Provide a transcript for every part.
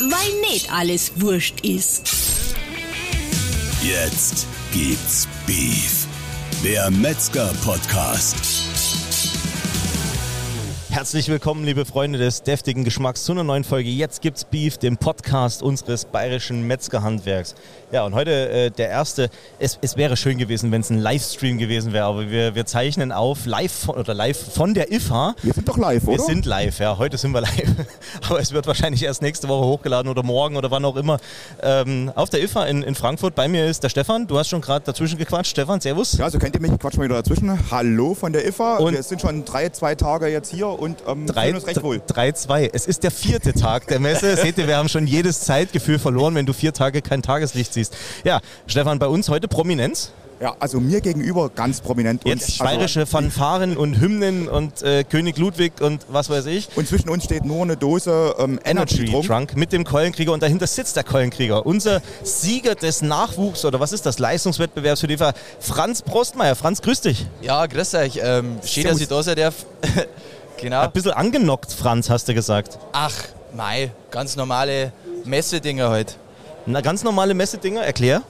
weil nicht alles wurscht ist. Jetzt gibt's Beef. Der Metzger-Podcast. Herzlich willkommen, liebe Freunde des deftigen Geschmacks, zu einer neuen Folge. Jetzt gibt's Beef, dem Podcast unseres bayerischen Metzgerhandwerks. Ja, und heute äh, der erste. Es, es wäre schön gewesen, wenn es ein Livestream gewesen wäre, aber wir, wir zeichnen auf live von, oder live von der IFA. Wir sind doch live, Wir oder? sind live, ja. Heute sind wir live. Aber es wird wahrscheinlich erst nächste Woche hochgeladen oder morgen oder wann auch immer. Ähm, auf der IFA in, in Frankfurt. Bei mir ist der Stefan. Du hast schon gerade dazwischen gequatscht. Stefan, Servus. Ja, so kennt ihr mich. Ich quatsch mal wieder dazwischen. Hallo von der IFA. Und- wir sind schon drei, zwei Tage jetzt hier und ähm, Drei- uns recht wohl. 3-2. Es ist der vierte Tag der Messe. Seht ihr, wir haben schon jedes Zeitgefühl verloren, wenn du vier Tage kein Tageslicht siehst. Ja, Stefan, bei uns heute Prominenz. Ja, also mir gegenüber ganz prominent. Jetzt und, bayerische Fanfaren und Hymnen und äh, König Ludwig und was weiß ich. Also, und zwischen uns steht nur eine Dose ähm, Energy, Energy Trunk. Trunk mit dem Keulenkrieger und dahinter sitzt der Keulenkrieger. Unser Sieger des Nachwuchs oder was ist das? Leistungswettbewerbs für die Franz Prostmeier. Franz, grüß dich. Ja, grüß euch. Ähm, schön, dass ich da sein darf. genau. Ein bisschen angenockt, Franz, hast du gesagt. Ach, mei, ganz normale Messedinger halt. Na, ganz normale Messedinger, erklär.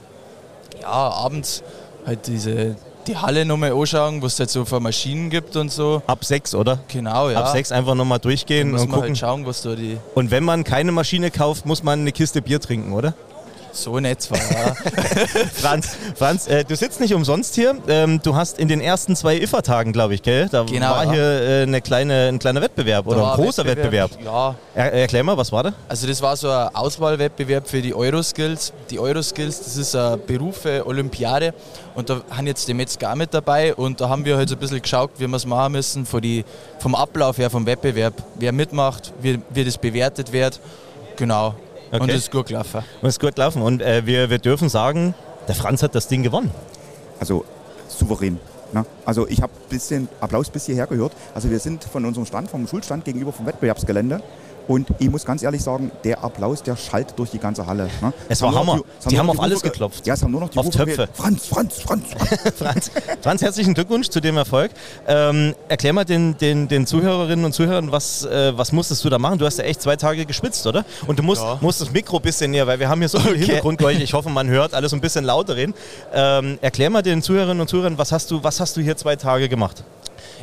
Ja, abends halt diese die Halle nochmal anschauen, was es halt so für Maschinen gibt und so. Ab sechs, oder? Genau, ja. Ab sechs einfach nochmal durchgehen und man gucken. halt schauen, was da die. Und wenn man keine Maschine kauft, muss man eine Kiste Bier trinken, oder? So nett zwar, ja. Franz, Franz äh, du sitzt nicht umsonst hier. Ähm, du hast in den ersten zwei IFA-Tagen, glaube ich, gell? Da Genau, war ja. hier äh, eine kleine, ein kleiner Wettbewerb oder ein großer Wettbewerb. Ja, Er, erklär mal, was war da? also das war so ein Auswahlwettbewerb für die Euroskills. Die Euroskills, das ist eine Berufe-Olympiade und da haben jetzt die Metzger mit dabei und da haben wir halt so ein bisschen geschaut, wie wir es machen müssen von die, vom Ablauf her vom Wettbewerb, wer mitmacht, wie, wie das bewertet wird. Genau. Okay. Und das ist gut gelaufen. Und es ist gut laufen. Und äh, wir, wir dürfen sagen, der Franz hat das Ding gewonnen. Also souverän. Ne? Also ich habe ein bisschen Applaus bis hierher gehört. Also wir sind von unserem Stand, vom Schulstand gegenüber vom Wettbewerbsgelände. Und ich muss ganz ehrlich sagen, der Applaus, der schallt durch die ganze Halle. Ne? Es war Hammer. es Die nur haben noch auf alles Rufe ge- geklopft. Ja, es haben nur noch die Auf Rufe Töpfe. gewählt. Franz, Franz, Franz, Franz. Franz, Franz, herzlichen Glückwunsch zu dem Erfolg. Ähm, erklär mal den, den, den Zuhörerinnen und Zuhörern, was, äh, was musstest du da machen? Du hast ja echt zwei Tage gespitzt, oder? Und du musst, Ja. musst das Mikro ein bisschen näher, weil wir haben hier so viel Hintergrundgeräusche. Ich hoffe, man hört alles ein bisschen lauter reden. Ähm, erklär mal den Zuhörerinnen und Zuhörern, was hast, du, was hast du hier zwei Tage gemacht?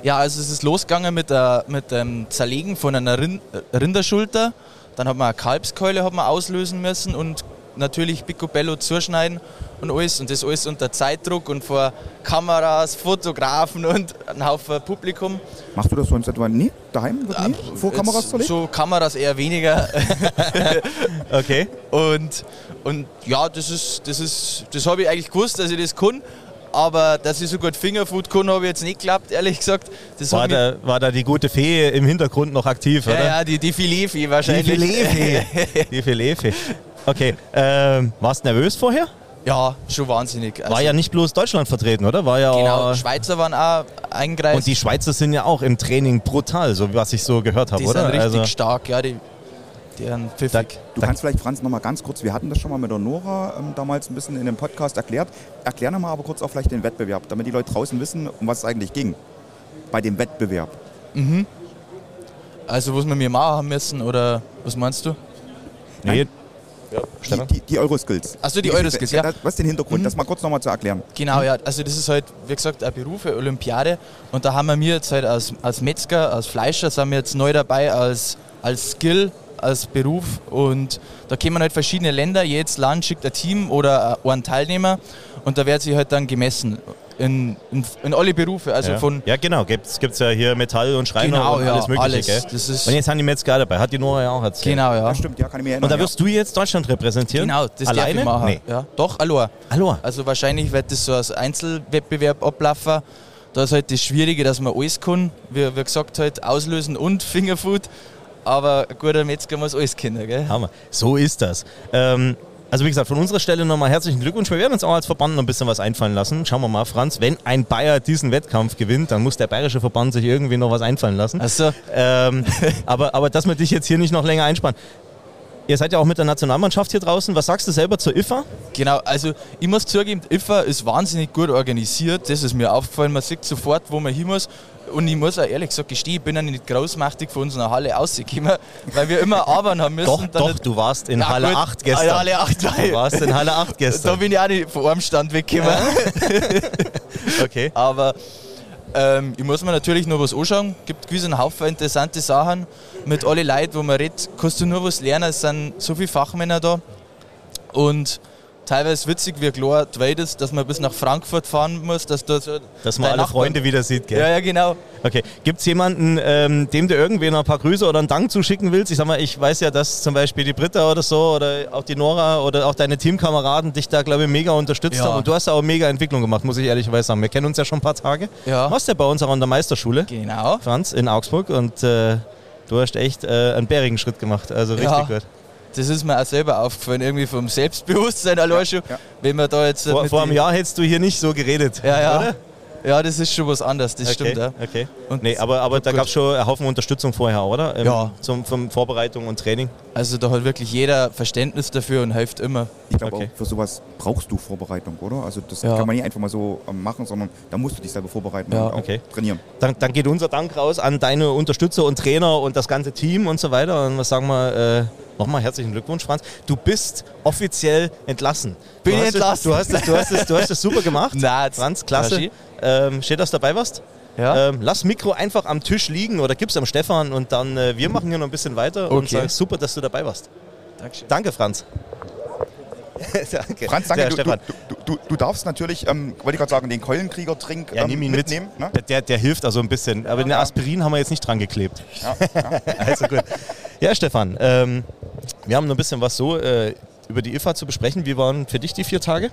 Ja, also es ist losgegangen mit, der, mit dem Zerlegen von einer Rind, äh, Rinderschulter. Dann hat man eine Kalbskeule hat man auslösen müssen und natürlich Picobello zuschneiden und alles. Und das alles unter Zeitdruck und vor Kameras, Fotografen und einem Haufen Publikum. Machst du das sonst etwa nie daheim? Wird nie vor Kameras Jetzt zerlegt? So Kameras eher weniger. Okay. Und, und ja, das ist, das ist, das habe ich eigentlich gewusst, dass ich das kann. Aber dass ich so gut Fingerfood kann, habe ich jetzt nicht geglaubt, ehrlich gesagt. Das War da, war da die gute Fee im Hintergrund noch aktiv, ja, oder? ja, die, die Filetfee Die wahrscheinlich. Filetfee. Die Filetfee. Okay. Ähm, warst du nervös vorher? Ja, schon wahnsinnig. Also, War ja nicht bloß Deutschland vertreten, oder? War ja Genau, Schweizer waren auch eingereist. Und die Schweizer sind ja auch im Training brutal, so was ich so gehört habe, die oder? sind richtig also, stark, ja, die, sind pfiffig. Du kannst vielleicht, Franz, noch mal ganz kurz, wir hatten das schon mal mit der Nora ähm, damals ein bisschen in dem Podcast erklärt. Erklär noch mal aber kurz auch vielleicht den Wettbewerb, damit die Leute draußen wissen, um was es eigentlich ging bei dem Wettbewerb. Also, was wir mir machen haben müssen, oder was meinst du? nee, Die, die, die Euroskills. Ach so, die Euroskills, ja. Was ist den Hintergrund? Das mal kurz noch mal zu erklären. Genau, ja. Also das ist halt, wie gesagt, eine Berufe, Olympiade. Und da haben wir mir jetzt halt als, als Metzger, als Fleischer, sind wir jetzt neu dabei als, als Skill, als Beruf. Und da kommen halt verschiedene Länder. Jedes Land schickt ein Team oder einen Teilnehmer. Und da wird sich halt dann gemessen. In, in, in alle Berufe. Also ja. von ja, genau. Gibt es ja hier Metall und Schreiner Genau, und ja, alles Mögliche, alles. gell? Das ist- und jetzt haben die Metzger dabei. Hat die Nora ja auch erzählt. Genau, ja. Das stimmt, ja, kann ich mir erinnern. Und da ja. wirst du jetzt Deutschland repräsentieren? Genau, das darf Alleine? ich machen. Nee. Ja, doch, allein. Hallo. Also wahrscheinlich wird das so als Einzelwettbewerb ablaufen. Da ist halt das Schwierige, dass man alles kann. Wie, wie gesagt, halt auslösen und Fingerfood. Aber ein guter Metzger muss alles kennen, gell? Hammer. So ist das. Ähm, also wie gesagt, von unserer Stelle nochmal herzlichen Glückwunsch. Wir werden uns auch als Verband noch ein bisschen was einfallen lassen. Schauen wir mal, Franz, wenn ein Bayer diesen Wettkampf gewinnt, dann muss der bayerische Verband sich irgendwie noch was einfallen lassen. Also, Ähm, aber, aber dass wir dich jetzt hier nicht noch länger einspannen. Ihr seid ja auch mit der Nationalmannschaft hier draußen. Was sagst du selber zur IFA? Genau, also ich muss zugeben, die IFA ist wahnsinnig gut organisiert. Das ist mir aufgefallen. Man sieht sofort, wo man hin muss. Und ich muss auch ehrlich gesagt gestehen, ich bin ja nicht großmächtig von unserer Halle rausgekommen, weil wir immer arbeiten haben müssen. Doch, doch, du warst in Ja, Halle gut. 8 gestern. Ah, Halle 8, Du warst in Halle 8 Da gestern. bin ich auch nicht einem Stand weggekommen. Okay. Aber ähm, ich muss mir natürlich noch was anschauen. Es gibt einen Haufen interessante Sachen. Mit allen Leuten, wo man redet, kannst du nur was lernen. Es sind so viele Fachmänner da. Und teilweise witzig, wie klar Welt ist, dass man bis nach Frankfurt fahren muss, dass da so Dass man alle Nachbarn- Freunde wieder sieht, gell? Ja, ja, genau. Okay. Gibt es jemanden, ähm, dem du irgendwen ein paar Grüße oder einen Dank zuschicken willst? Ich sag mal, ich weiß ja, dass zum Beispiel die Britta oder so oder auch die Nora oder auch deine Teamkameraden dich da, glaube ich, mega unterstützt Ja. haben. Und du hast da auch mega Entwicklung gemacht, muss ich ehrlicherweise sagen. Wir kennen uns ja schon ein paar Tage. Ja. Warst ja bei uns auch an der Meisterschule, Genau. Franz, in Augsburg. Und äh, du hast echt äh, einen bärigen Schritt gemacht. Also richtig Ja. gut. Das ist mir auch selber aufgefallen, irgendwie vom Selbstbewusstsein allein schon. ja. Wenn man da jetzt Vor, vor einem Jahr hättest du hier nicht so geredet. Ja, ja. Oder? Ja, das ist schon was anderes, das okay, stimmt. Ja. okay. Und nee, aber, aber da gab es schon einen Haufen Unterstützung vorher, oder? Ähm, Ja. Zum, zum Vorbereitung und Training. Also da hat wirklich jeder Verständnis dafür und hilft immer. Ich glaube Okay. auch, für sowas brauchst du Vorbereitung, oder? Also das Ja. kann man nicht einfach mal so ähm, machen, sondern da musst du dich selber vorbereiten Ja. und auch Okay. trainieren. Dann, dann geht unser Dank raus an deine Unterstützer und Trainer und das ganze Team und so weiter. Und was sagen wir, äh, nochmal herzlichen Glückwunsch, Franz. Du bist offiziell entlassen. Bin du entlassen? Es, du, hast es, du, hast es, du hast es super gemacht. Na, Franz, klasse. Ähm, steht, dass du dabei warst? Ja. Ähm, lass Mikro einfach am Tisch liegen oder gib's am Stefan und dann äh, wir machen hier noch ein bisschen weiter und Okay. sag super, dass du dabei warst. Dankeschön. Danke, Franz. danke. Franz, danke. Du, Stefan. du, du, du, du darfst natürlich, ähm, wollte ich gerade sagen, den Keulenkrieger-Trink Ja, ähm, nimm ihn mitnehmen. mit. Ne? Der, der, der hilft also ein bisschen. Aber den ja. Aspirin haben wir jetzt nicht dran geklebt. Ja, ja. Also gut. Ja, Stefan, ähm, wir haben noch ein bisschen was so äh, über die IFA zu besprechen. Wie waren für dich die vier Tage?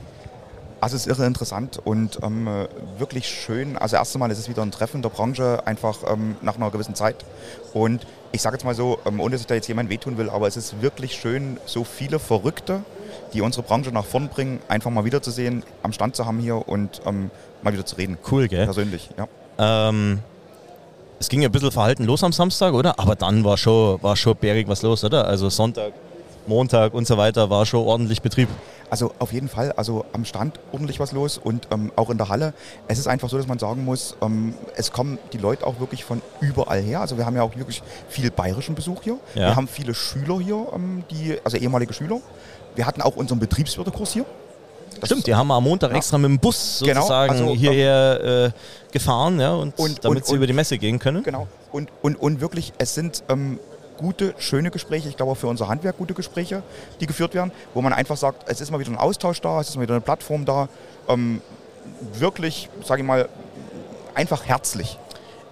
Also es ist irre interessant und ähm, äh, wirklich schön. Also erst einmal ist es wieder ein Treffen der Branche, einfach ähm, nach einer gewissen Zeit. Und ich sage jetzt mal so, ähm, ohne dass ich da jetzt jemand wehtun will, aber es ist wirklich schön, so viele Verrückte, die unsere Branche nach vorn bringen, einfach mal wiederzusehen, am Stand zu haben hier und ähm, mal wieder zu reden. Cool, gell? Persönlich, ja. Ähm, es ging ja ein bisschen verhalten los am Samstag, oder? Aber dann war schon, war schon bärig was los, oder? Also Sonntag, Montag und so weiter war schon ordentlich Betrieb. Also auf jeden Fall, also am Stand ordentlich was los und ähm, auch in der Halle. Es ist einfach so, dass man sagen muss, ähm, es kommen die Leute auch wirklich von überall her. Also wir haben ja auch wirklich viel bayerischen Besuch hier. Ja. Wir haben viele Schüler hier, ähm, die, also ehemalige Schüler. Wir hatten auch unseren Betriebswirtekurs hier. Das Stimmt, die haben am Montag Ja. extra mit dem Bus Genau, sozusagen also, hierher äh, gefahren, ja, und, Und- damit und- sie und- über die Messe gehen können. Genau. Und, und, und wirklich, es sind ähm, gute, schöne Gespräche, ich glaube auch für unser Handwerk gute Gespräche, die geführt werden, wo man einfach sagt, es ist mal wieder ein Austausch da, es ist mal wieder eine Plattform da. Ähm, wirklich, sage ich mal, einfach herzlich.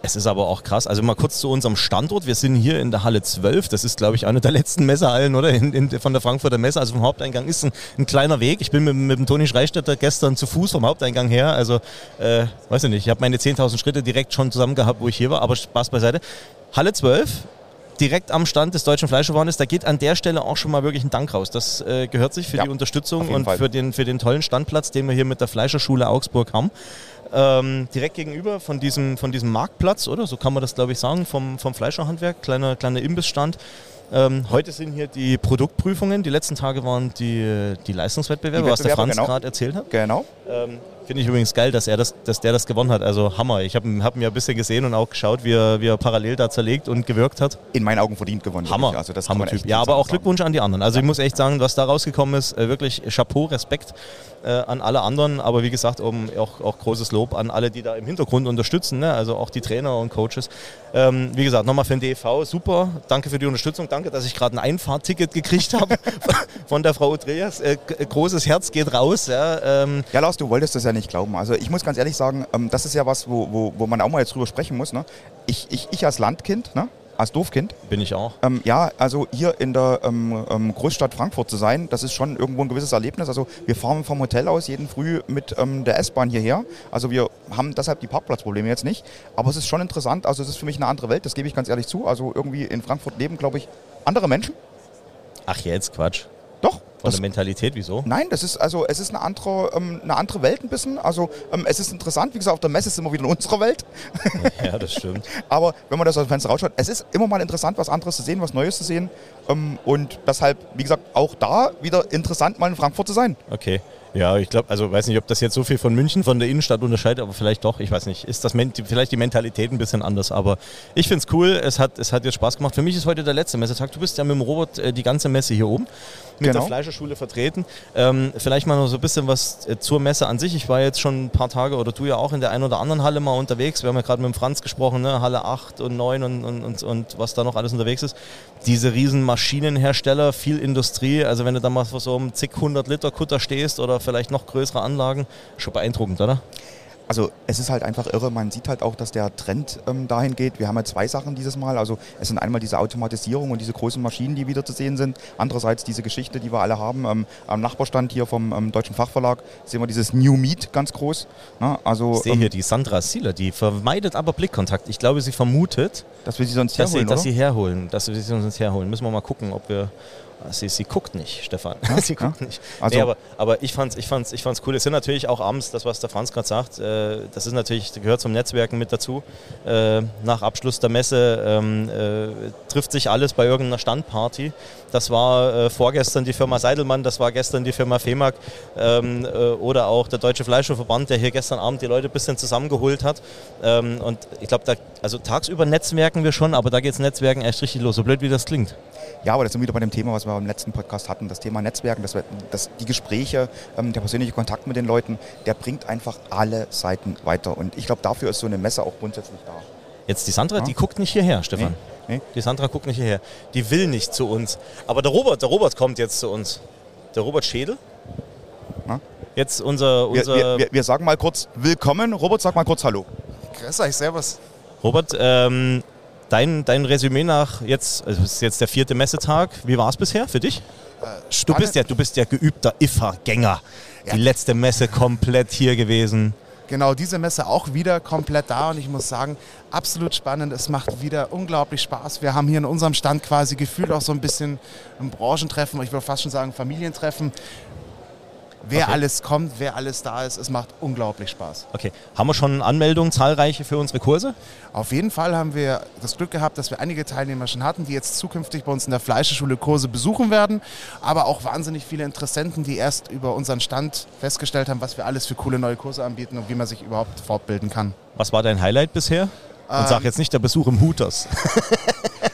Es ist aber auch krass. Also mal kurz zu unserem Standort. Wir sind hier in der Halle 12. Das ist, glaube ich, eine der letzten Messehallen, oder? In, in, von der Frankfurter Messe. Also vom Haupteingang ist ein, ein kleiner Weg. Ich bin mit, mit dem Toni Schreistetter gestern zu Fuß vom Haupteingang her. Also, äh, weiß ich nicht. Ich habe meine 10.000 Schritte direkt schon zusammen gehabt, wo ich hier war. Aber Spaß beiseite. Halle 12. Direkt am Stand des Deutschen Fleischerwarenes, da geht an der Stelle auch schon mal wirklich ein Dank raus. Das äh, gehört sich für Ja, die Unterstützung und Fall. für den, für den tollen Standplatz, den wir hier mit der Fleischerschule Augsburg haben. Ähm, direkt gegenüber von diesem, von diesem Marktplatz, oder? So kann man das, glaube ich, sagen, vom, vom Fleischerhandwerk, kleiner, kleiner Imbissstand. Ähm, heute sind hier die Produktprüfungen. Die letzten Tage waren die, die Leistungswettbewerbe, Die was der Franz genau. gerade erzählt hat. Genau. Ähm, Finde ich übrigens geil, dass, er das, dass der das gewonnen hat. Also Hammer. Ich habe hab ihn ja ein bisschen gesehen und auch geschaut, wie er, wie er parallel da zerlegt und gewirkt hat. In meinen Augen verdient gewonnen. Hammer. wirklich. Also das Hammer-Typ. echt Ja, aber auch. Glückwunsch an die anderen. Also ich muss echt sagen, was da rausgekommen ist, äh, wirklich Chapeau, Respekt äh, an alle anderen. Aber wie gesagt, um, auch, auch großes Lob an alle, die da im Hintergrund unterstützen. Ne? Also auch die Trainer und Coaches. Ähm, wie gesagt, nochmal für den DEV, super. Danke für die Unterstützung. Danke, dass ich gerade ein Einfahrticket gekriegt habe von der Frau Andreas. Äh, großes Herz geht raus. Ja, ähm, Ja, Lars, du wolltest das ja nicht glauben. Also ich muss ganz ehrlich sagen, ähm, das ist ja was, wo, wo, wo man auch mal jetzt drüber sprechen muss. Ne? Ich, ich, ich als Landkind, ne? Als Dorfkind, bin ich auch. ähm, ja, also hier in der ähm, ähm, Großstadt Frankfurt zu sein, das ist schon irgendwo ein gewisses Erlebnis. Also wir fahren vom Hotel aus jeden Früh mit ähm, der S-Bahn hierher. Also wir haben deshalb die Parkplatzprobleme jetzt nicht. Aber es ist schon interessant. Also es ist für mich eine andere Welt, das gebe ich ganz ehrlich zu. Also irgendwie in Frankfurt leben, glaube ich, andere Menschen. Ach jetzt, Quatsch. Von Das- der Mentalität, wieso? Nein, das ist also es ist eine andere, ähm, eine andere Welt ein bisschen. Also ähm, es ist interessant, wie gesagt, auf der Messe sind wir wieder in unserer Welt. Ja, das stimmt. Aber wenn man das aus dem Fenster rausschaut, es ist immer mal interessant, was anderes zu sehen, was Neues zu sehen. Ähm, und deshalb, wie gesagt, auch da wieder interessant, mal in Frankfurt zu sein. Okay. Ja, ich glaube, also weiß nicht, ob das jetzt so viel von München, von der Innenstadt unterscheidet, aber vielleicht doch, ich weiß nicht. Ist das vielleicht die Mentalität ein bisschen anders, aber ich finde es cool, es hat, es hat jetzt Spaß gemacht. Für mich ist heute der letzte Messetag. Du bist ja mit dem Robert äh, die ganze Messe hier oben mit Genau. der Fleischerschule vertreten. Ähm, vielleicht mal noch so ein bisschen was äh, zur Messe an sich. Ich war jetzt schon ein paar Tage oder du ja auch in der einen oder anderen Halle mal unterwegs. Wir haben ja gerade mit dem Franz gesprochen, ne? Halle 8 und 9 und, und, und, und was da noch alles unterwegs ist. Diese riesen Maschinenhersteller, viel Industrie. Also wenn du da mal vor so einem zig 100 Liter Kutter stehst oder vielleicht noch größere Anlagen, schon beeindruckend, oder? Also es ist halt einfach irre. Man sieht halt auch, dass der Trend ähm, dahin geht. Wir haben ja zwei Sachen dieses Mal. Also es sind einmal diese Automatisierung und diese großen Maschinen, die wieder zu sehen sind. Andererseits diese Geschichte, die wir alle haben. Ähm, am Nachbarstand hier vom ähm, Deutschen Fachverlag sehen wir dieses New Meat ganz groß. Na, also Ich sehe ähm, hier die Sandra Sieler, die vermeidet aber Blickkontakt. Ich glaube, sie vermutet, dass wir sie sonst dass, sie, herholen, dass sie herholen, dass sie sie uns herholen. Müssen wir mal gucken, ob wir. Ah, Sie, sie guckt nicht, Stefan. sie guckt nicht. Also- nee, aber, aber ich fand's, ich fand's, ich fand's cool. Es sind natürlich auch abends, das was der Franz gerade sagt, äh, das ist natürlich, das gehört zum Netzwerken mit dazu. Äh, nach Abschluss der Messe ähm, äh, trifft sich alles bei irgendeiner Standparty. Das war äh, vorgestern die Firma Seidelmann, das war gestern die Firma FEMAG ähm, äh, oder auch der Deutsche Fleischerverband, der hier gestern Abend die Leute ein bisschen zusammengeholt hat. Ähm, und ich glaube, da, also tagsüber netzwerken wir schon, aber da geht's Netzwerken echt richtig los, so blöd wie das klingt. Ja, aber das sind wir wieder bei dem Thema, was wir im letzten Podcast hatten, das Thema Netzwerken, das, wir- das, die Gespräche, ähm, der persönliche Kontakt mit den Leuten, der bringt einfach alle Seiten weiter. Und ich glaube, dafür ist so eine Messe auch grundsätzlich da. Jetzt die Sandra, Ja. die guckt nicht hierher, Stefan. Nee, nee. Die Sandra guckt nicht hierher. Die will nicht zu uns. Aber der Robert, der Robert kommt jetzt zu uns. Der Robert Schädel. Na? Jetzt unser, Wir, unser wir, wir, wir sagen mal kurz Willkommen. Robert, sag mal kurz Hallo. Grüß euch, servus. Robert, ähm, dein, dein Resümee nach jetzt, also es ist jetzt der vierte Messetag. Wie war es bisher für dich? Du bist ja, du bist ja geübter IFA-Gänger. Die letzte Messe komplett hier gewesen. Genau, diese Messe auch wieder komplett da und ich muss sagen, absolut spannend. Es macht wieder unglaublich Spaß. Wir haben hier in unserem Stand quasi gefühlt auch so ein bisschen ein Branchentreffen, ich würde fast schon sagen Familientreffen. Wer Okay. alles kommt, wer alles da ist, es macht unglaublich Spaß. Okay, haben wir schon Anmeldungen zahlreiche für unsere Kurse? Auf jeden Fall haben wir das Glück gehabt, dass wir einige Teilnehmer schon hatten, die jetzt zukünftig bei uns in der Fleischeschule Kurse besuchen werden, aber auch wahnsinnig viele Interessenten, die erst über unseren Stand festgestellt haben, was wir alles für coole neue Kurse anbieten und wie man sich überhaupt fortbilden kann. Was war dein Highlight bisher? Und sag jetzt nicht der Besuch im Hooters.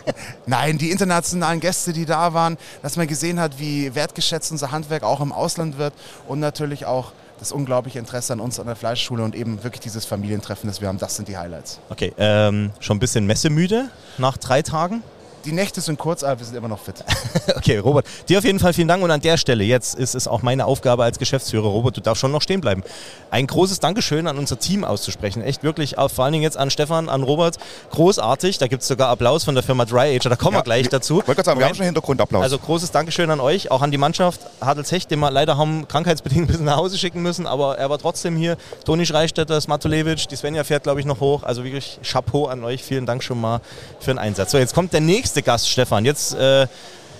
Nein, die internationalen Gäste, die da waren, dass man gesehen hat, wie wertgeschätzt unser Handwerk auch im Ausland wird und natürlich auch das unglaubliche Interesse an uns an der Fleischschule und eben wirklich dieses Familientreffen, das wir haben, das sind die Highlights. Okay, ähm, schon ein bisschen messemüde nach drei Tagen? Die Nächte sind kurz, aber wir sind immer noch fit. Okay, Robert, dir auf jeden Fall vielen Dank und an der Stelle, jetzt ist es auch meine Aufgabe als Geschäftsführer, Robert, du darfst schon noch stehen bleiben. Ein großes Dankeschön an unser Team auszusprechen, echt wirklich, auch vor allen Dingen jetzt an Stefan, an Robert, großartig, da gibt es sogar Applaus von der Firma Dry Age, da kommen wir gleich dazu. Wollte gerade sagen, wir haben schon Hintergrundapplaus. Also großes Dankeschön an euch, auch an die Mannschaft. Hadels Hecht, den wir leider haben krankheitsbedingt ein bisschen nach Hause schicken müssen, aber er war trotzdem hier. Toni Schreistetter, Smatulewitsch, die Svenja fährt, glaube ich, noch hoch. Also wirklich Chapeau an euch. Vielen Dank schon mal für den Einsatz. So, jetzt kommt der nächste Gast, Stefan. Jetzt äh,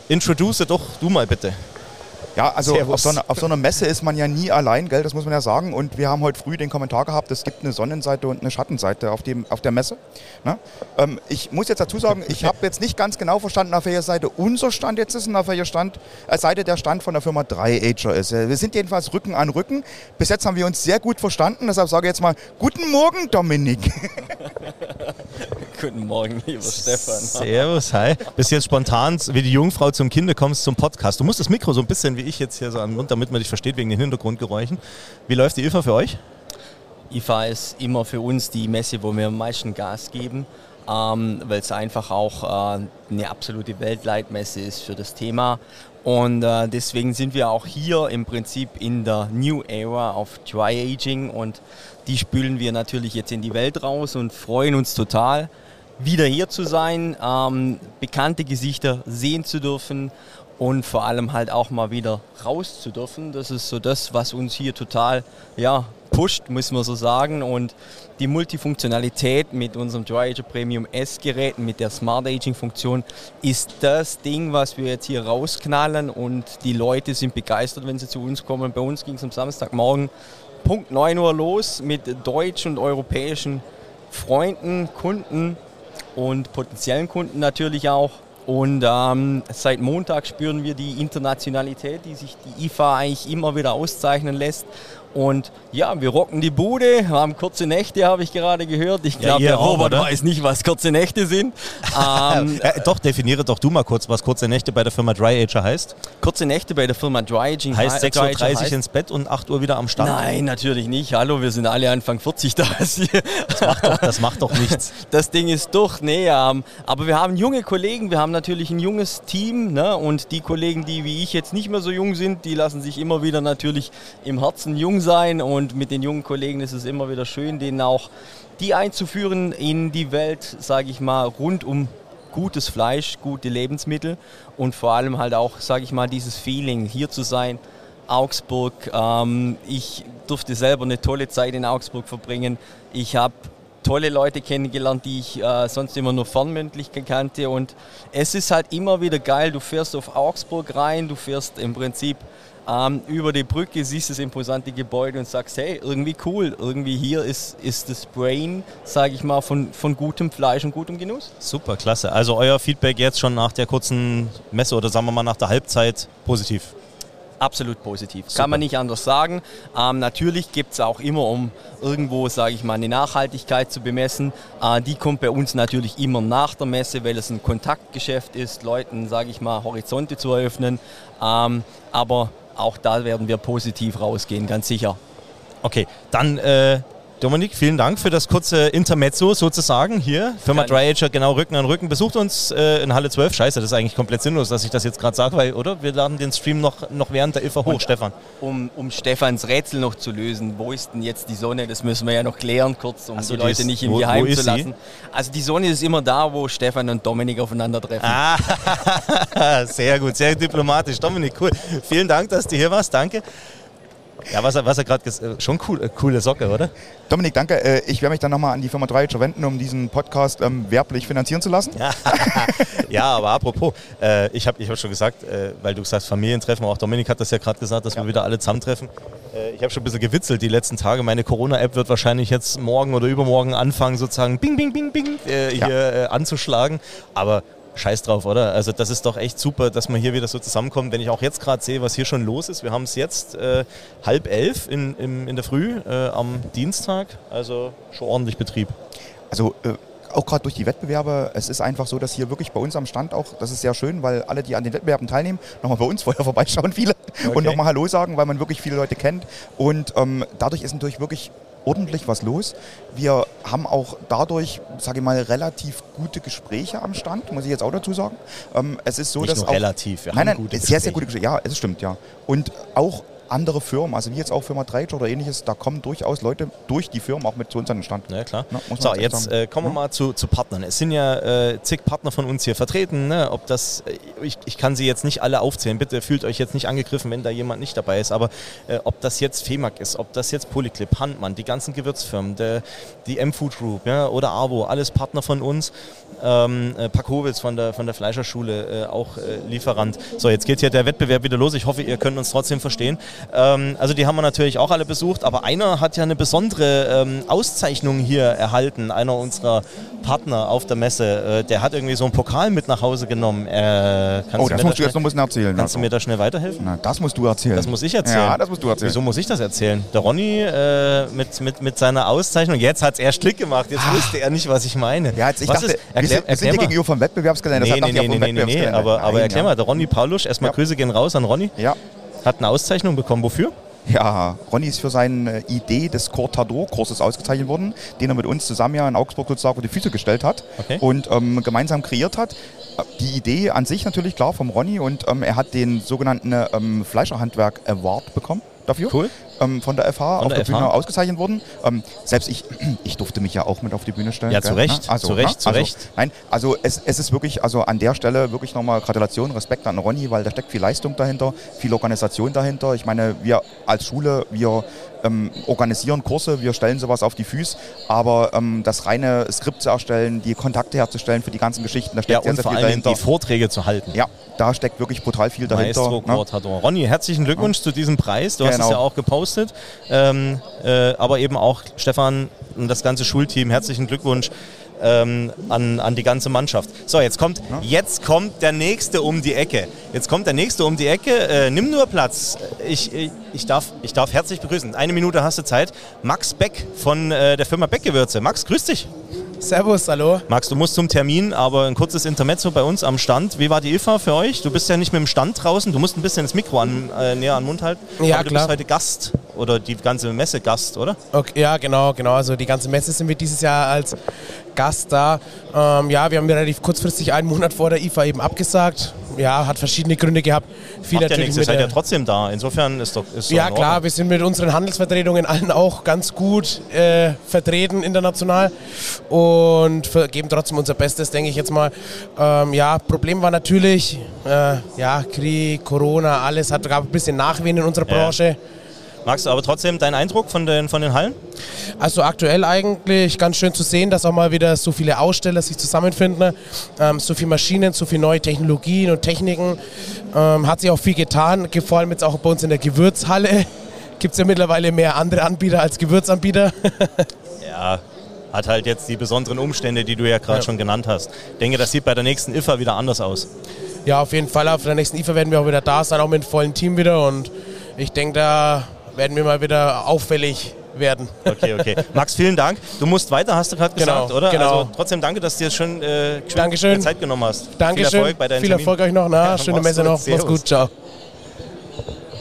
introduce doch du mal bitte. Ja, also auf so, einer, auf so einer Messe ist man ja nie allein, gell? das muss man ja sagen. Und wir haben heute früh den Kommentar gehabt, es gibt eine Sonnenseite und eine Schattenseite auf, dem, auf der Messe. Ne? Ähm, ich muss jetzt dazu sagen, ich habe jetzt nicht ganz genau verstanden, auf welcher Seite unser Stand jetzt ist und auf welcher Stand, äh, Seite der Stand von der Firma 3Ager ist. Äh, Wir sind jedenfalls Rücken an Rücken. Bis jetzt haben wir uns sehr gut verstanden, deshalb sage ich jetzt mal Guten Morgen, Dominik. Guten Morgen, lieber Stefan. Servus, hi. Bist jetzt spontan wie die Jungfrau zum Kinde kommst zum Podcast. Du musst das Mikro so ein bisschen wie ich jetzt hier so den Mund, damit man dich versteht wegen den Hintergrundgeräuschen. Wie läuft die IFA für euch? IFA ist immer für uns die Messe, wo wir am meisten Gas geben, ähm, weil es einfach auch äh, eine absolute Weltleitmesse ist für das Thema. Und äh, deswegen sind wir auch hier im Prinzip in der New Era of Dry Aging und die spülen wir natürlich jetzt in die Welt raus und freuen uns total, wieder hier zu sein, ähm, bekannte Gesichter sehen zu dürfen und vor allem halt auch mal wieder raus zu dürfen. Das ist so das, was uns hier total ja, gepusht, muss man so sagen. Und die Multifunktionalität mit unserem Dry Ager Premium S-Gerät, mit der Smart Aging Funktion, ist das Ding, was wir jetzt hier rausknallen. Und die Leute sind begeistert, wenn sie zu uns kommen. Bei uns ging es am Samstagmorgen Punkt 9 Uhr los mit deutschen und europäischen Freunden, Kunden und potenziellen Kunden natürlich auch. Und ähm, seit Montag spüren wir die Internationalität, die sich die IFA eigentlich immer wieder auszeichnen lässt. Und ja, wir rocken die Bude, haben kurze Nächte, habe ich gerade gehört. Ich glaube, ihr der auch, Robert oder? weiß nicht, was kurze Nächte sind. ähm, Äh, doch, definiere doch du mal kurz, was kurze Nächte bei der Firma Dry Ager heißt. kurze Nächte bei der Firma Dry Aging Heißt Dry 6.30 Uhr ins Bett und 8 Uhr wieder am Stand? Nein, natürlich nicht. Hallo, wir sind alle Anfang 40 da. Das macht doch, das macht doch nichts. das Ding ist durch. Nee, ähm, aber wir haben junge Kollegen, wir haben natürlich ein junges Team ne? und die Kollegen, die wie ich jetzt nicht mehr so jung sind, die lassen sich immer wieder natürlich im Herzen jung sein und mit den jungen Kollegen ist es immer wieder schön, denen auch die einzuführen in die Welt, sage ich mal, rund um gutes Fleisch, gute Lebensmittel und vor allem halt auch, sage ich mal, dieses Feeling, hier zu sein, Augsburg. Ähm, ich durfte selber eine tolle Zeit in Augsburg verbringen. Ich habe tolle Leute kennengelernt, die ich äh, sonst immer nur fernmündlich gekannte. Und es ist halt immer wieder geil. Du fährst auf Augsburg rein, du fährst im Prinzip ähm, über die Brücke, siehst das imposante Gebäude und sagst, hey, irgendwie cool, irgendwie hier ist, ist das Brain, sage ich mal, von, von gutem Fleisch und gutem Genuss. Super, klasse. Also euer Feedback jetzt schon nach der kurzen Messe oder sagen wir mal nach der Halbzeit positiv. Absolut positiv. Super. Kann man nicht anders sagen. Ähm, natürlich gibt es auch immer, um irgendwo, sage ich mal, eine Nachhaltigkeit zu bemessen. Äh, die kommt bei uns natürlich immer nach der Messe, weil es ein Kontaktgeschäft ist, Leuten, sage ich mal, Horizonte zu eröffnen. Ähm, aber auch da werden wir positiv rausgehen, ganz sicher. Okay, dann äh, Dominik, vielen Dank für das kurze Intermezzo sozusagen hier. Firma Gerne. Dry Ager, genau Rücken an Rücken. Besucht uns äh, in Halle 12. Scheiße, das ist eigentlich komplett sinnlos, dass ich das jetzt gerade sage, weil, oder? Wir laden den Stream noch, noch während der IFA hoch, Stefan. Um, um Stefans Rätsel noch zu lösen, wo ist denn jetzt die Sonne? Das müssen wir ja noch klären kurz, um Ach so, die die Leute ist- nicht im wo- wo Geheim ist zu sie? lassen. Also die Sonne ist immer da, wo Stefan und Dominik aufeinandertreffen. Ah, sehr gut, sehr diplomatisch. Dominik, cool. Vielen Dank, dass du hier warst. Danke. Ja, was er, was er gerade gesagt Schon cool, äh, coole Socke, oder? Dominik, danke. Äh, Ich werde mich dann nochmal an die Firma Dreietscher wenden, um diesen Podcast ähm, werblich finanzieren zu lassen. Ja, ja aber apropos, äh, ich habe ich hab schon gesagt, äh, weil du sagst Familientreffen, auch Dominik hat das ja gerade gesagt, dass wir wieder alle zusammentreffen. Äh, ich habe schon ein bisschen gewitzelt die letzten Tage. Meine Corona-App wird wahrscheinlich jetzt morgen oder übermorgen anfangen, sozusagen bing, bing, bing, bing äh, hier äh, anzuschlagen. Aber scheiß drauf, oder? Also das ist doch echt super, dass man hier wieder so zusammenkommt. Wenn ich auch jetzt gerade sehe, was hier schon los ist. Wir haben es jetzt äh, halb elf in, im, in der Früh äh, am Dienstag. Also schon ordentlich Betrieb. Also äh, auch gerade durch die Wettbewerbe, es ist einfach so, dass hier wirklich bei uns am Stand auch, das ist sehr schön, weil alle, die an den Wettbewerben teilnehmen, nochmal bei uns vorher vorbeischauen, viele, Okay. und nochmal Hallo sagen, weil man wirklich viele Leute kennt. Und ähm, dadurch ist natürlich wirklich ordentlich was los. Wir haben auch dadurch, sage ich mal, relativ gute Gespräche am Stand, muss ich jetzt auch dazu sagen. Ähm, es ist so, Nicht dass nur auch, relativ, wir nein, haben nein, gute sehr, sehr Gespräche. gute Gespräche. Ja, es stimmt, ja. Und auch andere Firmen, also wie jetzt auch Firma Dreitsch oder ähnliches, da kommen durchaus Leute durch die Firmen auch mit zu uns an den Stand. Ja, klar. Ja, man so, jetzt äh, kommen wir mal zu, zu Partnern. Es sind ja äh, zig Partner von uns hier vertreten. Ne? Ob das, äh, ich, ich kann sie jetzt nicht alle aufzählen. Bitte fühlt euch jetzt nicht angegriffen, wenn da jemand nicht dabei ist. Aber äh, ob das jetzt FEMAG ist, ob das jetzt Polyclip, Handmann, die ganzen Gewürzfirmen, der, die M-Food Group ja, oder Avo, alles Partner von uns. Ähm, äh, Pakowitz von der, von der Fleischerschule, äh, auch Lieferant. So, jetzt geht hier der Wettbewerb wieder los. Ich hoffe, ihr könnt uns trotzdem verstehen. Ähm, also die haben wir natürlich auch alle besucht, aber einer hat ja eine besondere ähm, Auszeichnung hier erhalten, einer unserer Partner auf der Messe. Äh, der hat irgendwie so einen Pokal mit nach Hause genommen. Äh, kannst Oh, du das mir musst du jetzt schnell, noch ein bisschen erzählen. kannst du also. mir da schnell weiterhelfen? Na, das musst du erzählen. Das muss ich erzählen. Ja, das musst du erzählen. Wieso muss ich das erzählen? Der Ronny äh, mit, mit, mit seiner Auszeichnung, jetzt hat es erst Klick gemacht, jetzt wusste er nicht, was ich meine. Ja, jetzt, ich was dachte, ist, erklär, sind, wir sind erklär mal. gegenüber vom Wettbewerbsgelände. Nee, das nee, hat nee, nee, nee, nee, aber, aber Nein, erklär ja. mal, der Ronny Paulusch, erstmal Ja. Grüße gehen raus an Ronny, Ja, hat eine Auszeichnung bekommen. Wofür? ja, Ronny ist für seine Idee des Cortador-Kurses ausgezeichnet worden, den er mit uns zusammen ja in Augsburg sozusagen vor die Füße gestellt hat Okay. und ähm, gemeinsam kreiert hat. Die Idee an sich natürlich klar vom Ronny und ähm, er hat den sogenannten ähm, Fleischerhandwerk Award bekommen dafür. Cool. Ähm, von der FH Von auf der der, Bühne FH. ausgezeichnet wurden. Ähm, selbst ich, ich durfte mich ja auch mit auf die Bühne stellen. Ja, zu Recht, Ne? zu Recht, zu also, Recht. Nein, also es, es ist wirklich, also an der Stelle wirklich nochmal Gratulation, Respekt an Ronny, weil da steckt viel Leistung dahinter, viel Organisation dahinter. Ich meine, wir als Schule, wir ähm, organisieren Kurse, wir stellen sowas auf die Füße, aber ähm, das reine Skript zu erstellen, die Kontakte herzustellen für die ganzen Geschichten, da steckt Ja, sehr, und sehr vor viel Dingen dahinter. die Vorträge zu halten. Ja, da steckt wirklich brutal viel dahinter. Maestro ne? Ronny, herzlichen Glückwunsch zu diesem Preis. Du hast Genau. es ja auch gepostet. Ähm, äh, aber eben auch Stefan und das ganze Schulteam, herzlichen Glückwunsch ähm, an, an die ganze Mannschaft. So, jetzt kommt, jetzt kommt der Nächste um die Ecke. Jetzt kommt der Nächste um die Ecke. Äh, nimm nur Platz. Ich, ich, ich, darf, ich darf herzlich begrüßen. Eine Minute hast du Zeit. Max Beck von äh, der Firma Beck Gewürze. Max, grüß dich. Servus, hallo. Max, du musst zum Termin, aber ein kurzes Intermezzo bei uns am Stand. Wie war die IFA für euch? Du bist ja nicht mit dem Stand draußen, du musst ein bisschen das Mikro an, äh, näher an den Mund halten. Ja, aber du klar. bist heute Gast oder die ganze Messe Gast, oder? Okay, ja, genau, genau. Also die ganze Messe sind wir dieses Jahr als Gast da. Ähm, ja, wir haben relativ kurzfristig einen Monat vor der IFA eben abgesagt. Ja, hat verschiedene Gründe gehabt. Viel Macht ja nichts, ihr seid ja trotzdem da. Insofern ist doch ist Ja klar, wir sind mit unseren Handelsvertretungen allen auch ganz gut äh, vertreten international und geben trotzdem unser Bestes, denke ich jetzt mal. Ähm, ja, Problem war natürlich, äh, ja, Krieg, Corona, alles hat gab ein bisschen Nachwehen in unserer Ja. Magst du aber trotzdem deinen Eindruck von den, von den Hallen? Also aktuell eigentlich ganz schön zu sehen, dass auch mal wieder so viele Aussteller sich zusammenfinden, ähm, so viele Maschinen, so viele neue Technologien und Techniken. Ähm, hat sich auch viel getan, ge- vor allem jetzt auch bei uns in der Gewürzhalle. Gibt es ja mittlerweile mehr andere Anbieter als Gewürzanbieter. Ja, hat halt jetzt die besonderen Umstände, die du ja gerade Ja. schon genannt hast. Ich denke, das sieht bei der nächsten IFA wieder anders aus. ja, auf jeden Fall. Auf der nächsten IFA werden wir auch wieder da sein, auch mit einem vollen Team wieder. Und ich denke, da werden wir mal wieder auffällig werden. Okay, okay. Max, vielen Dank. Du musst weiter, hast du gerade Genau, gesagt, oder? genau. Also trotzdem danke, dass du dir schon äh, Dankeschön. Zeit genommen hast. Dankeschön. Viel Erfolg bei deinem Viel Termin. Erfolg euch noch. Na, Ja, schöne Messe gut. noch. Mach's gut. Ciao.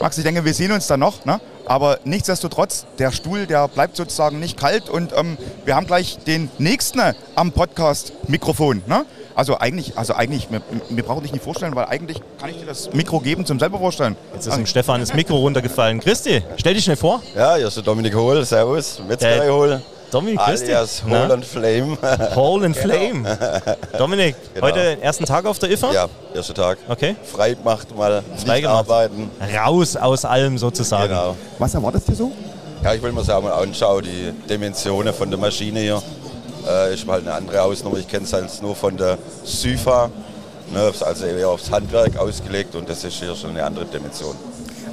Max, ich denke, wir sehen uns dann noch. Ne? Aber nichtsdestotrotz, der Stuhl, der bleibt sozusagen nicht kalt. Und ähm, wir haben gleich den nächsten am Podcast-Mikrofon. Ne? Also eigentlich, also eigentlich, wir, wir brauchen dich nicht vorstellen, weil eigentlich kann ich dir das Mikro geben zum selber vorstellen. Jetzt ist dem Stefan das Mikro runtergefallen. Christi, stell dich schnell vor. Ja, hier ist der Dominik Hohl, Servus, Metzgerei Der- Hohl, Dominik, Christi. alias Na? Hohl and Flame. Hole and Flame. Dominik, Genau. heute ersten Tag auf der IFA? ja, erster Tag. Okay. Frei gemacht, mal Frei nicht gemacht. arbeiten. Raus aus allem sozusagen. Genau. Was erwartest du so? Ja, ich will mir das auch mal anschauen, die Dimensionen von der Maschine hier. Äh, ist halt eine andere Hausnummer. Ich kenne es halt nur von der SYFA. Ne, also eher aufs Handwerk ausgelegt und das ist hier schon eine andere Dimension.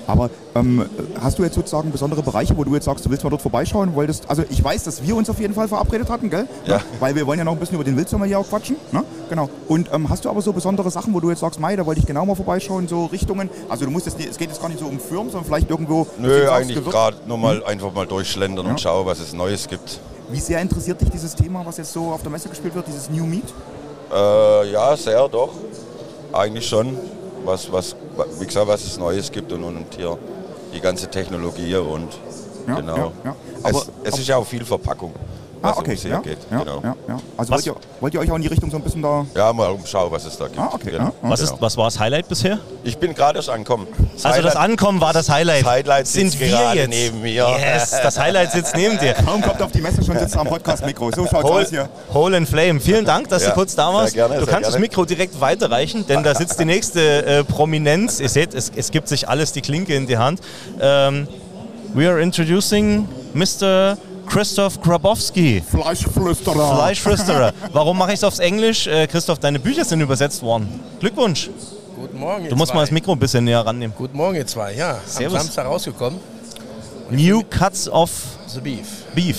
Aber ähm, hast du jetzt sozusagen besondere Bereiche, wo du jetzt sagst, du willst mal dort vorbeischauen? Wolltest, also ich weiß, dass wir uns auf jeden Fall verabredet hatten, gell? Ja. Ne? Weil wir wollen ja noch ein bisschen über den Wildsommer hier auch quatschen. Ne? Genau. Und ähm, hast du aber so besondere Sachen, wo du jetzt sagst, Mai, da wollte ich genau mal vorbeischauen, so Richtungen? Also du musst jetzt, nicht- es geht jetzt gar nicht so um Firmen, sondern vielleicht irgendwo... Nö, eigentlich gerade nur mal einfach mal durchschlendern und schauen, was es Neues gibt. Wie sehr interessiert dich dieses Thema, was jetzt so auf der Messe gespielt wird, dieses New Meat? Äh, ja, sehr doch. Eigentlich schon. Was, was, wie gesagt, was es Neues gibt und, und hier die ganze Technologie und Ja, genau. ja, ja. Aber- es, es ist ja auch viel Verpackung, Ah, okay. ums Ja, hergeht. ja, genau. ja, ja. Also wollt ihr, wollt ihr euch auch in die Richtung so ein bisschen da... Ja, mal umschauen, was es da gibt. Ah, okay, Genau. Was, Genau. ist, was war das Highlight bisher? Ich bin gerade erst angekommen. Also das Ankommen war das Highlight. Das Highlight Sind sitzt wir gerade jetzt. neben mir. Yes, das Highlight sitzt neben dir. Kaum kommt auf die Messe, schon sitzt am Podcast-Mikro. So schaut's aus hier. Hole, and Flame. Vielen Dank, dass Ja, du kurz da sehr warst. gerne, du sehr kannst das gerne. Mikro direkt weiterreichen, denn da sitzt die nächste äh, Prominenz. Ihr seht, es, es gibt sich alles die Klinke in die Hand. Ähm, we are introducing Mr. Christoph Grabowski. Fleischflüsterer. Fleischflüsterer. Warum mache ich es aufs Englisch? Äh, Christoph, deine Bücher sind übersetzt worden. Glückwunsch. Guten Morgen, ihr Du musst zwei. mal das Mikro ein bisschen näher rannehmen. Guten Morgen, ihr zwei. Ja, Servus. am Samstag rausgekommen. New Cuts of The Beef. Beef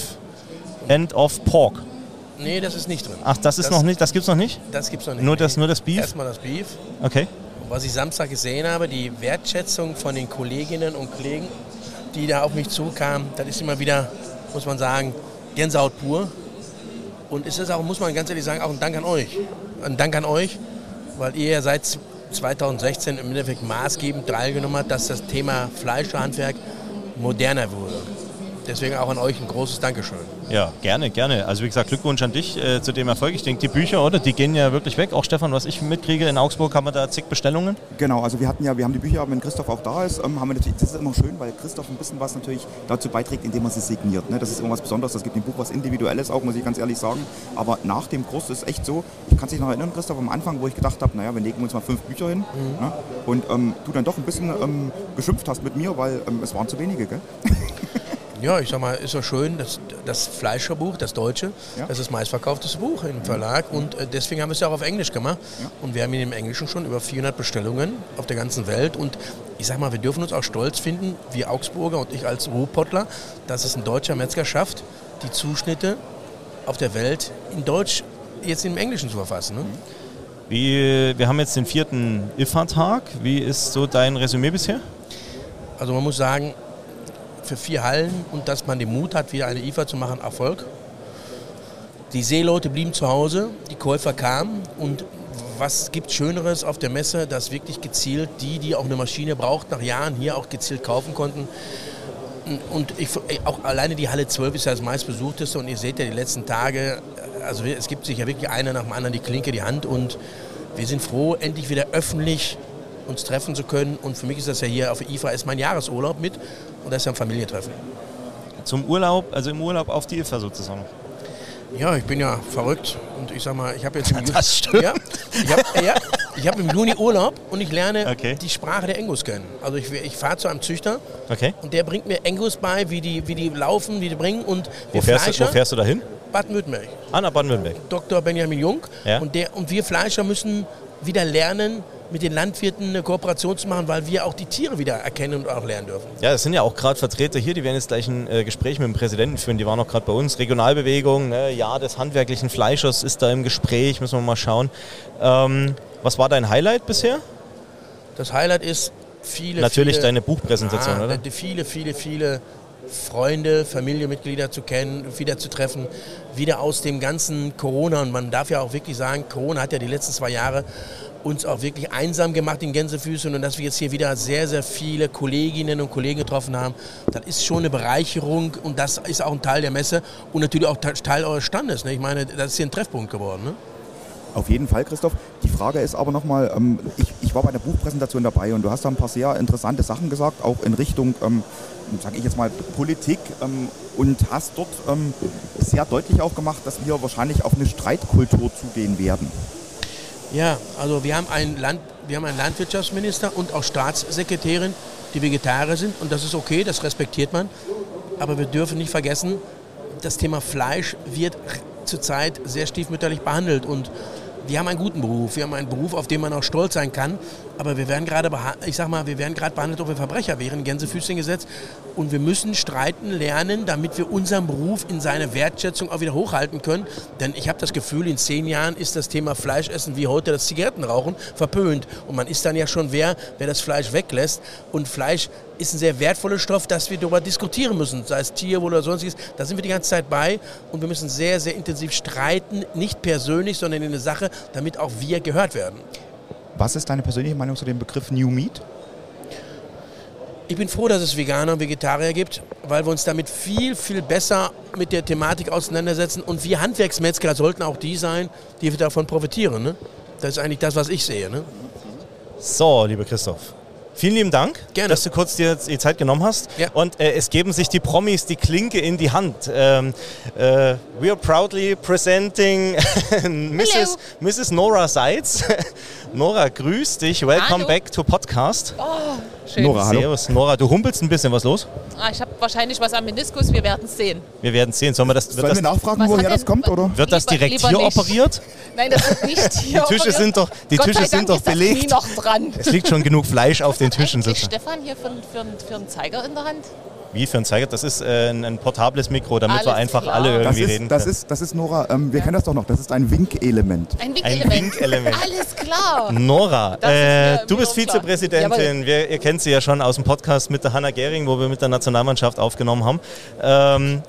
and of Pork. Nee, das ist nicht drin. Ach, das ist Das- noch nicht, das gibt's noch nicht? Das gibt's noch nicht. Nur das- nur das Beef? Erstmal das Beef. Okay. Und was ich Samstag gesehen habe, die Wertschätzung von den Kolleginnen und Kollegen, die da auf mich zukamen, das ist immer wieder, muss man sagen, Gänsehaut pur. Und es ist auch, muss man ganz ehrlich sagen, auch ein Dank an euch. Ein Dank an euch, weil ihr ja seit 2016 im Endeffekt maßgebend teilgenommen habt, dass das Thema Fleischhandwerk moderner wurde. Deswegen auch an euch ein großes Dankeschön. Ja, gerne, gerne. Also wie gesagt, Glückwunsch an dich äh, zu dem Erfolg. Ich denke, die Bücher, oder? Die gehen ja wirklich weg. Auch Stefan, was ich mitkriege, in Augsburg haben wir da zig Bestellungen. Genau, also wir hatten ja, wir haben die Bücher, wenn Christoph auch da ist, ähm, haben wir natürlich, das ist immer schön, weil Christoph ein bisschen was natürlich dazu beiträgt, indem er sie signiert. Ne? Das ist immer was Besonderes, das gibt dem Buch was Individuelles auch, muss ich ganz ehrlich sagen. Aber nach dem Kurs ist es echt so, ich kann sich noch erinnern, Christoph, am Anfang, wo ich gedacht habe, naja, wir legen uns mal fünf Bücher hin ne? und ähm, du dann doch ein bisschen ähm, geschimpft hast mit mir, weil ähm, es waren zu wenige, gell? Ja, ich sag mal, ist doch schön, das, das Fleischerbuch, das Deutsche, Ja. das ist das meistverkaufteste Buch im Verlag und äh, deswegen haben wir es ja auch auf Englisch gemacht. Ja. Und wir haben in dem Englischen schon über 400 Bestellungen auf der ganzen Welt und ich sag mal, wir dürfen uns auch stolz finden, wir Augsburger und ich als Ruhrpottler, dass es ein deutscher Metzger schafft, die Zuschnitte auf der Welt in Deutsch jetzt im Englischen zu verfassen. Ne? Wie, wir haben jetzt den vierten IFA-Tag. Wie ist so dein Resümee bisher? Also man muss sagen, für vier Hallen und dass man den Mut hat, wieder eine IFA zu machen, Erfolg. Die Seeleute blieben zu Hause, die Käufer kamen und was gibt Schöneres auf der Messe, dass wirklich gezielt die, die auch eine Maschine braucht, nach Jahren hier auch gezielt kaufen konnten. Und ich, auch alleine die Halle 12 ist ja das meistbesuchteste und ihr seht ja die letzten Tage, also es gibt sich ja wirklich einer nach dem anderen die Klinke, die Hand und wir sind froh, endlich wieder öffentlich uns treffen zu können. Und für mich ist das ja hier auf der IFA ist mein Jahresurlaub mit und das ist ja ein Familientreffen. Zum Urlaub, also im Urlaub auf die IFA sozusagen. Ja, ich bin ja verrückt und ich sag mal, ich habe jetzt im Das stimmt. Ja, ich habe ja, ich hab im Juni Urlaub und ich lerne Okay. die Sprache der Engus kennen. Also ich, ich fahre zu einem Züchter Okay. und der bringt mir Engus bei, wie die, wie die laufen, wie die bringen und Wo fährst, du, Fleischer, wo fährst du da hin? Baden-Württemberg. Ah, nach Baden-Württemberg. Dr. Benjamin Jung. Ja. Und, der, und wir Fleischer müssen wieder lernen, mit den Landwirten eine Kooperation zu machen, weil wir auch die Tiere wieder erkennen und auch lernen dürfen. Ja, es sind ja auch gerade Vertreter hier, die werden jetzt gleich ein äh, Gespräch mit dem Präsidenten führen. Die waren auch gerade bei uns. Regionalbewegung, ne, ja, des handwerklichen Fleischers ist da im Gespräch, müssen wir mal schauen. Ähm, was war dein Highlight bisher? Das Highlight ist viele, Natürlich viele, deine Buchpräsentation, Ja, oder? Viele, viele, viele Freunde, Familienmitglieder zu kennen, wieder zu treffen, wieder aus dem ganzen Corona. Und man darf ja auch wirklich sagen, Corona hat ja die letzten zwei Jahre uns auch wirklich einsam gemacht in Gänsefüßchen und dass wir jetzt hier wieder sehr, sehr viele Kolleginnen und Kollegen getroffen haben, das ist schon eine Bereicherung und das ist auch ein Teil der Messe und natürlich auch Teil eures Standes. Ne? Ich meine, das ist hier ein Treffpunkt geworden. Ne? Auf jeden Fall, Christoph. Die Frage ist aber nochmal, ähm, ich, ich war bei der Buchpräsentation dabei und du hast da ein paar sehr interessante Sachen gesagt, auch in Richtung, ähm, sage ich jetzt mal, Politik ähm, und hast dort ähm, sehr deutlich auch gemacht, dass wir wahrscheinlich auf eine Streitkultur zugehen werden. Ja, also wir haben einen, Land, wir haben einen Landwirtschaftsminister und auch Staatssekretärin, die Vegetarier sind und das ist okay, das respektiert man. Aber wir dürfen nicht vergessen, das Thema Fleisch wird zurzeit sehr stiefmütterlich behandelt. Und wir haben einen guten Beruf, wir haben einen Beruf, auf den man auch stolz sein kann, aber wir werden gerade, ich sag mal, wir werden gerade behandelt, ob wir Verbrecher wären, Gänsefüßchengesetz. Und wir müssen streiten lernen, damit wir unseren Beruf in seine Wertschätzung auch wieder hochhalten können, denn ich habe das Gefühl, in zehn Jahren ist das Thema Fleischessen wie heute das Zigarettenrauchen verpönt. Und man ist dann ja schon wer, wer das Fleisch weglässt. Und Fleisch ist ein sehr wertvoller Stoff, dass wir darüber diskutieren müssen, sei es Tierwohl oder sonstiges. Da sind wir die ganze Zeit bei. Und wir müssen sehr, sehr intensiv streiten, nicht persönlich, sondern in eine Sache, damit auch wir gehört werden. Was ist deine persönliche Meinung zu dem Begriff New Meat? Ich bin froh, dass es Veganer und Vegetarier gibt, weil wir uns damit viel, viel besser mit der Thematik auseinandersetzen. Und wir Handwerksmetzger sollten auch die sein, die davon profitieren. Ne? Das ist eigentlich das, was ich sehe. Ne? So, lieber Christoph. Vielen lieben Dank, Gerne. dass du kurz dir die Zeit genommen hast. Ja. Und äh, es geben sich die Promis die Klinke in die Hand. Ähm, äh, we are proudly presenting Mrs. Mrs. Nora Seitz. Nora, grüß dich. Welcome Hallo. back to Podcast. Schön. Nora, hallo. Servus, Nora. Du humpelst ein bisschen. Was los? Ah, ich habe wahrscheinlich was am Meniskus, wir werden es sehen. Wir werden sehen. Sollen wir das, wird, Sollen wir das, nachfragen, Was woher das kommt? Oder? wird das Lieber- direkt lieber hier nicht. operiert? Nein, das wird nicht hier Die Tische operiert. sind doch- die Gott Tische sei sind Dank doch ist das belegt. Knie noch dran. Es liegt schon genug Fleisch auf den Tischen. Sozusagen. Stefan hier für, für, für einen Zeiger in der Hand? Wie für ein Zeiger? Das ist äh, ein, ein portables Mikro, damit wir Alles einfach klar. alle Das irgendwie ist, reden das, können. ist, das ist Nora, ähm, wir kennen das doch noch, das ist ein Winkelement. Ein Winkelement. Winkelement. Alles klar. Nora, Das äh, mir- du mir bist. Vizepräsidentin. Wir, ihr kennt sie ja schon aus dem Podcast mit der Hanna Gehring, wo wir mit der Nationalmannschaft aufgenommen haben. Ähm,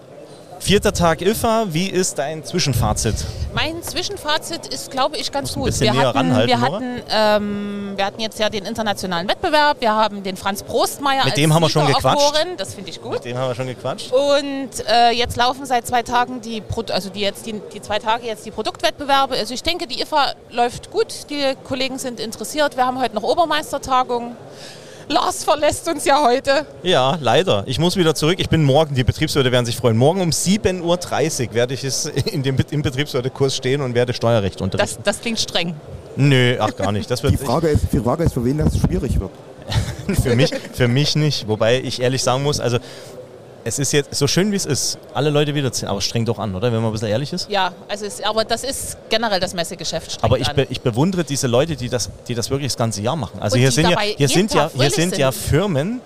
Vierter Tag IFA, wie ist dein Zwischenfazit? Mein Zwischenfazit ist, glaube ich, ganz gut. Wir hatten, wir, hatten, ähm, wir hatten jetzt ja den internationalen Wettbewerb, wir haben den Franz Prostmeier Mit dem haben wir schon gequatscht. Das finde ich gut. Mit dem haben wir schon gequatscht. Und äh, jetzt laufen seit zwei Tagen die, Pro also die jetzt die, die zwei Tage jetzt die Produktwettbewerbe. Also ich denke, die IFA läuft gut. Die Kollegen sind interessiert. Wir haben heute noch Obermeistertagung. Lars verlässt uns ja heute. Ja, leider. Ich muss wieder zurück. Ich bin morgen, die Betriebswirte werden sich freuen. Morgen um 7.30 Uhr werde ich es in dem, im Betriebswirtekurs stehen und werde Steuerrecht unterrichten. Das, das klingt streng. Nö, ach gar nicht. Das wird Die Frage ist, die Frage ist, für wen das schwierig wird. für, mich, für mich nicht. Wobei ich ehrlich sagen muss, also es ist jetzt so schön wie es ist, alle Leute wiederziehen, aber es strengt doch an, oder? Wenn man ein bisschen ehrlich ist. Ja, also es, aber das ist generell das Messegeschäft streng Aber ich, an. be, ich bewundere diese Leute, die das, die das wirklich das ganze Jahr machen. Also Und hier sind ja, hier sind ja, hier fröhlich sind ja sind. Firmen.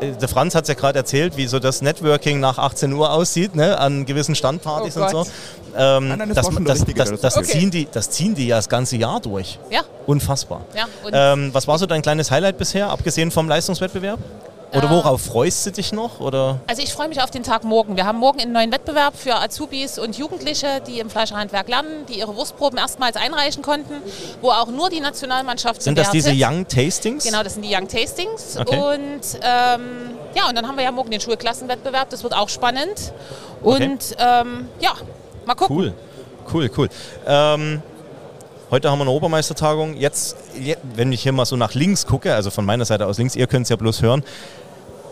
äh, Der Franz hat es ja gerade erzählt, wie so das Networking nach 18 Uhr aussieht, ne, an gewissen Standpartys Oh und so. Ähm, Nein, nein, das das, das, das, erzählt. ziehen die, das ziehen die ja das ganze Jahr durch. Ja, Unfassbar. ja. Ähm, was war so dein kleines Highlight bisher, abgesehen vom Leistungswettbewerb? Oder Äh, worauf freust du dich noch? Oder? Also ich freue mich auf den Tag morgen. Wir haben morgen einen neuen Wettbewerb für Azubis und Jugendliche, die im Fleischerhandwerk lernen, die ihre Wurstproben erstmals einreichen konnten, wo auch nur die Nationalmannschaft Sind das diese. Young Tastings? Genau, das sind die Young Tastings. Okay. Und ähm, ja, und dann haben wir ja morgen den Schulklassenwettbewerb. Das wird auch spannend. Und ähm, ja, mal gucken. Cool, cool, cool. Ähm, heute haben wir eine Obermeistertagung. Jetzt, je- wenn ich hier mal so nach links gucke, also von meiner Seite aus links, ihr könnt es ja bloß hören,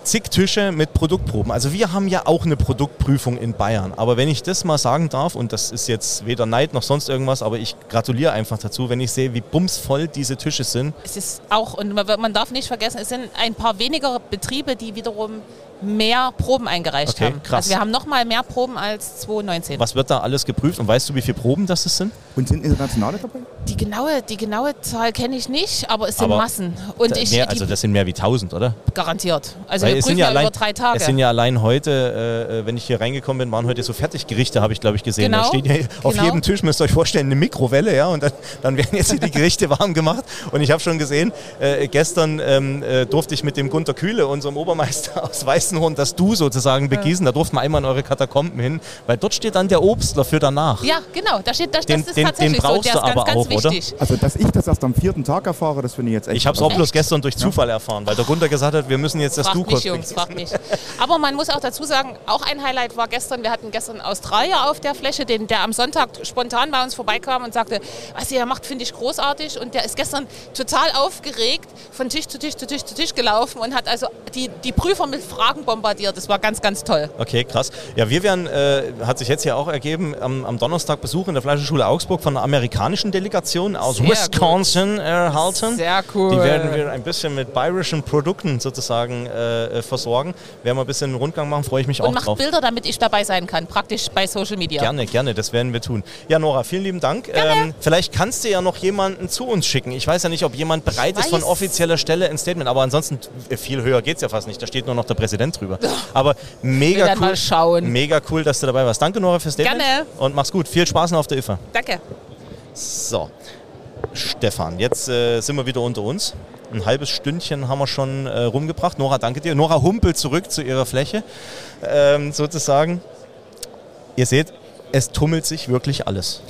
zig Tische mit Produktproben. Also wir haben ja auch eine Produktprüfung in Bayern. Aber wenn ich das mal sagen darf, und das ist jetzt weder Neid noch sonst irgendwas, aber ich gratuliere einfach dazu, wenn ich sehe, wie bumsvoll diese Tische sind. Es ist auch, und man darf nicht vergessen, es sind ein paar weniger Betriebe, die wiederum mehr Proben eingereicht Okay, haben. krass. Also wir haben noch mal mehr Proben als 2019. Was wird da alles geprüft und weißt du, wie viele Proben das sind? Und sind Internationale dabei? Die genaue, die genaue Zahl kenne ich nicht, aber es sind Aber Massen. Und Da- ich mehr, also das sind mehr wie 1000, oder? garantiert. Also Weil wir es prüfen sind ja, allein, über drei Tage. Es sind ja allein heute, äh, wenn ich hier reingekommen bin, waren heute so Fertiggerichte, habe ich glaube ich gesehen. Genau, Da steht ja auf genau. jedem Tisch, müsst ihr euch vorstellen, eine Mikrowelle, ja, und dann, dann werden jetzt hier die Gerichte warm gemacht. Und ich habe schon gesehen, äh, gestern ähm, äh, durfte ich mit dem Gunter Kühle, unserem Obermeister aus Weißenhorn, das Du sozusagen begießen. Da durften wir einmal in eure Katakomben hin, weil dort steht dann der Obstler für danach. ja, genau. Da steht, das, Den- das ist den- den tatsächlich so. brauchst Der du ist ganz, aber ganz auch, oder? wichtig. Also, dass ich das erst am vierten Tag erfahre, das finde ich jetzt echt. Ich habe es auch bloß gestern durch Zufall erfahren, weil der Gunter gesagt hat, wir müssen jetzt das Fragt Du mich, kurz Jungs, begießen. fragt mich. Aber man muss auch dazu sagen, auch ein Highlight war gestern, wir hatten gestern einen Australier auf der Fläche, den, der am Sonntag spontan bei uns vorbeikam und sagte, was ihr macht, finde ich großartig. Und der ist gestern total aufgeregt von Tisch zu Tisch zu Tisch zu Tisch gelaufen und hat also die, die Prüfer mit Fragen bombardiert. Das war ganz, ganz toll. Okay, krass. Ja, wir werden, äh, hat sich jetzt hier auch ergeben, am, am Donnerstag Besuch in der Fleischerschule Augsburg von einer amerikanischen Delegation aus Sehr Wisconsin erhalten. Sehr cool. Die werden wir ein bisschen mit bayerischen Produkten sozusagen äh, äh, versorgen. Werden wir ein bisschen einen Rundgang machen, freue ich mich Und auch macht drauf. Bilder, damit ich dabei sein kann, praktisch bei Social Media. Gerne, gerne, das werden wir tun. Ja, Nora, vielen lieben Dank. Ähm, vielleicht kannst du ja noch jemanden zu uns schicken. Ich weiß ja nicht, ob jemand bereit ist von weiß. offizieller Stelle ein Statement, aber ansonsten äh, viel höher geht es ja fast nicht. Da steht nur noch der Präsident drüber. Aber mega cool. Mega cool, dass du dabei warst. Danke, Nora, fürs Statement. Gerne. Und mach's gut. Viel Spaß noch auf der IFA. Danke. So, Stefan, jetzt äh, sind wir wieder unter uns. Ein halbes Stündchen haben wir schon äh, rumgebracht. Nora, danke dir. Nora humpelt zurück zu ihrer Fläche, ähm, sozusagen. Ihr seht, es tummelt sich wirklich alles.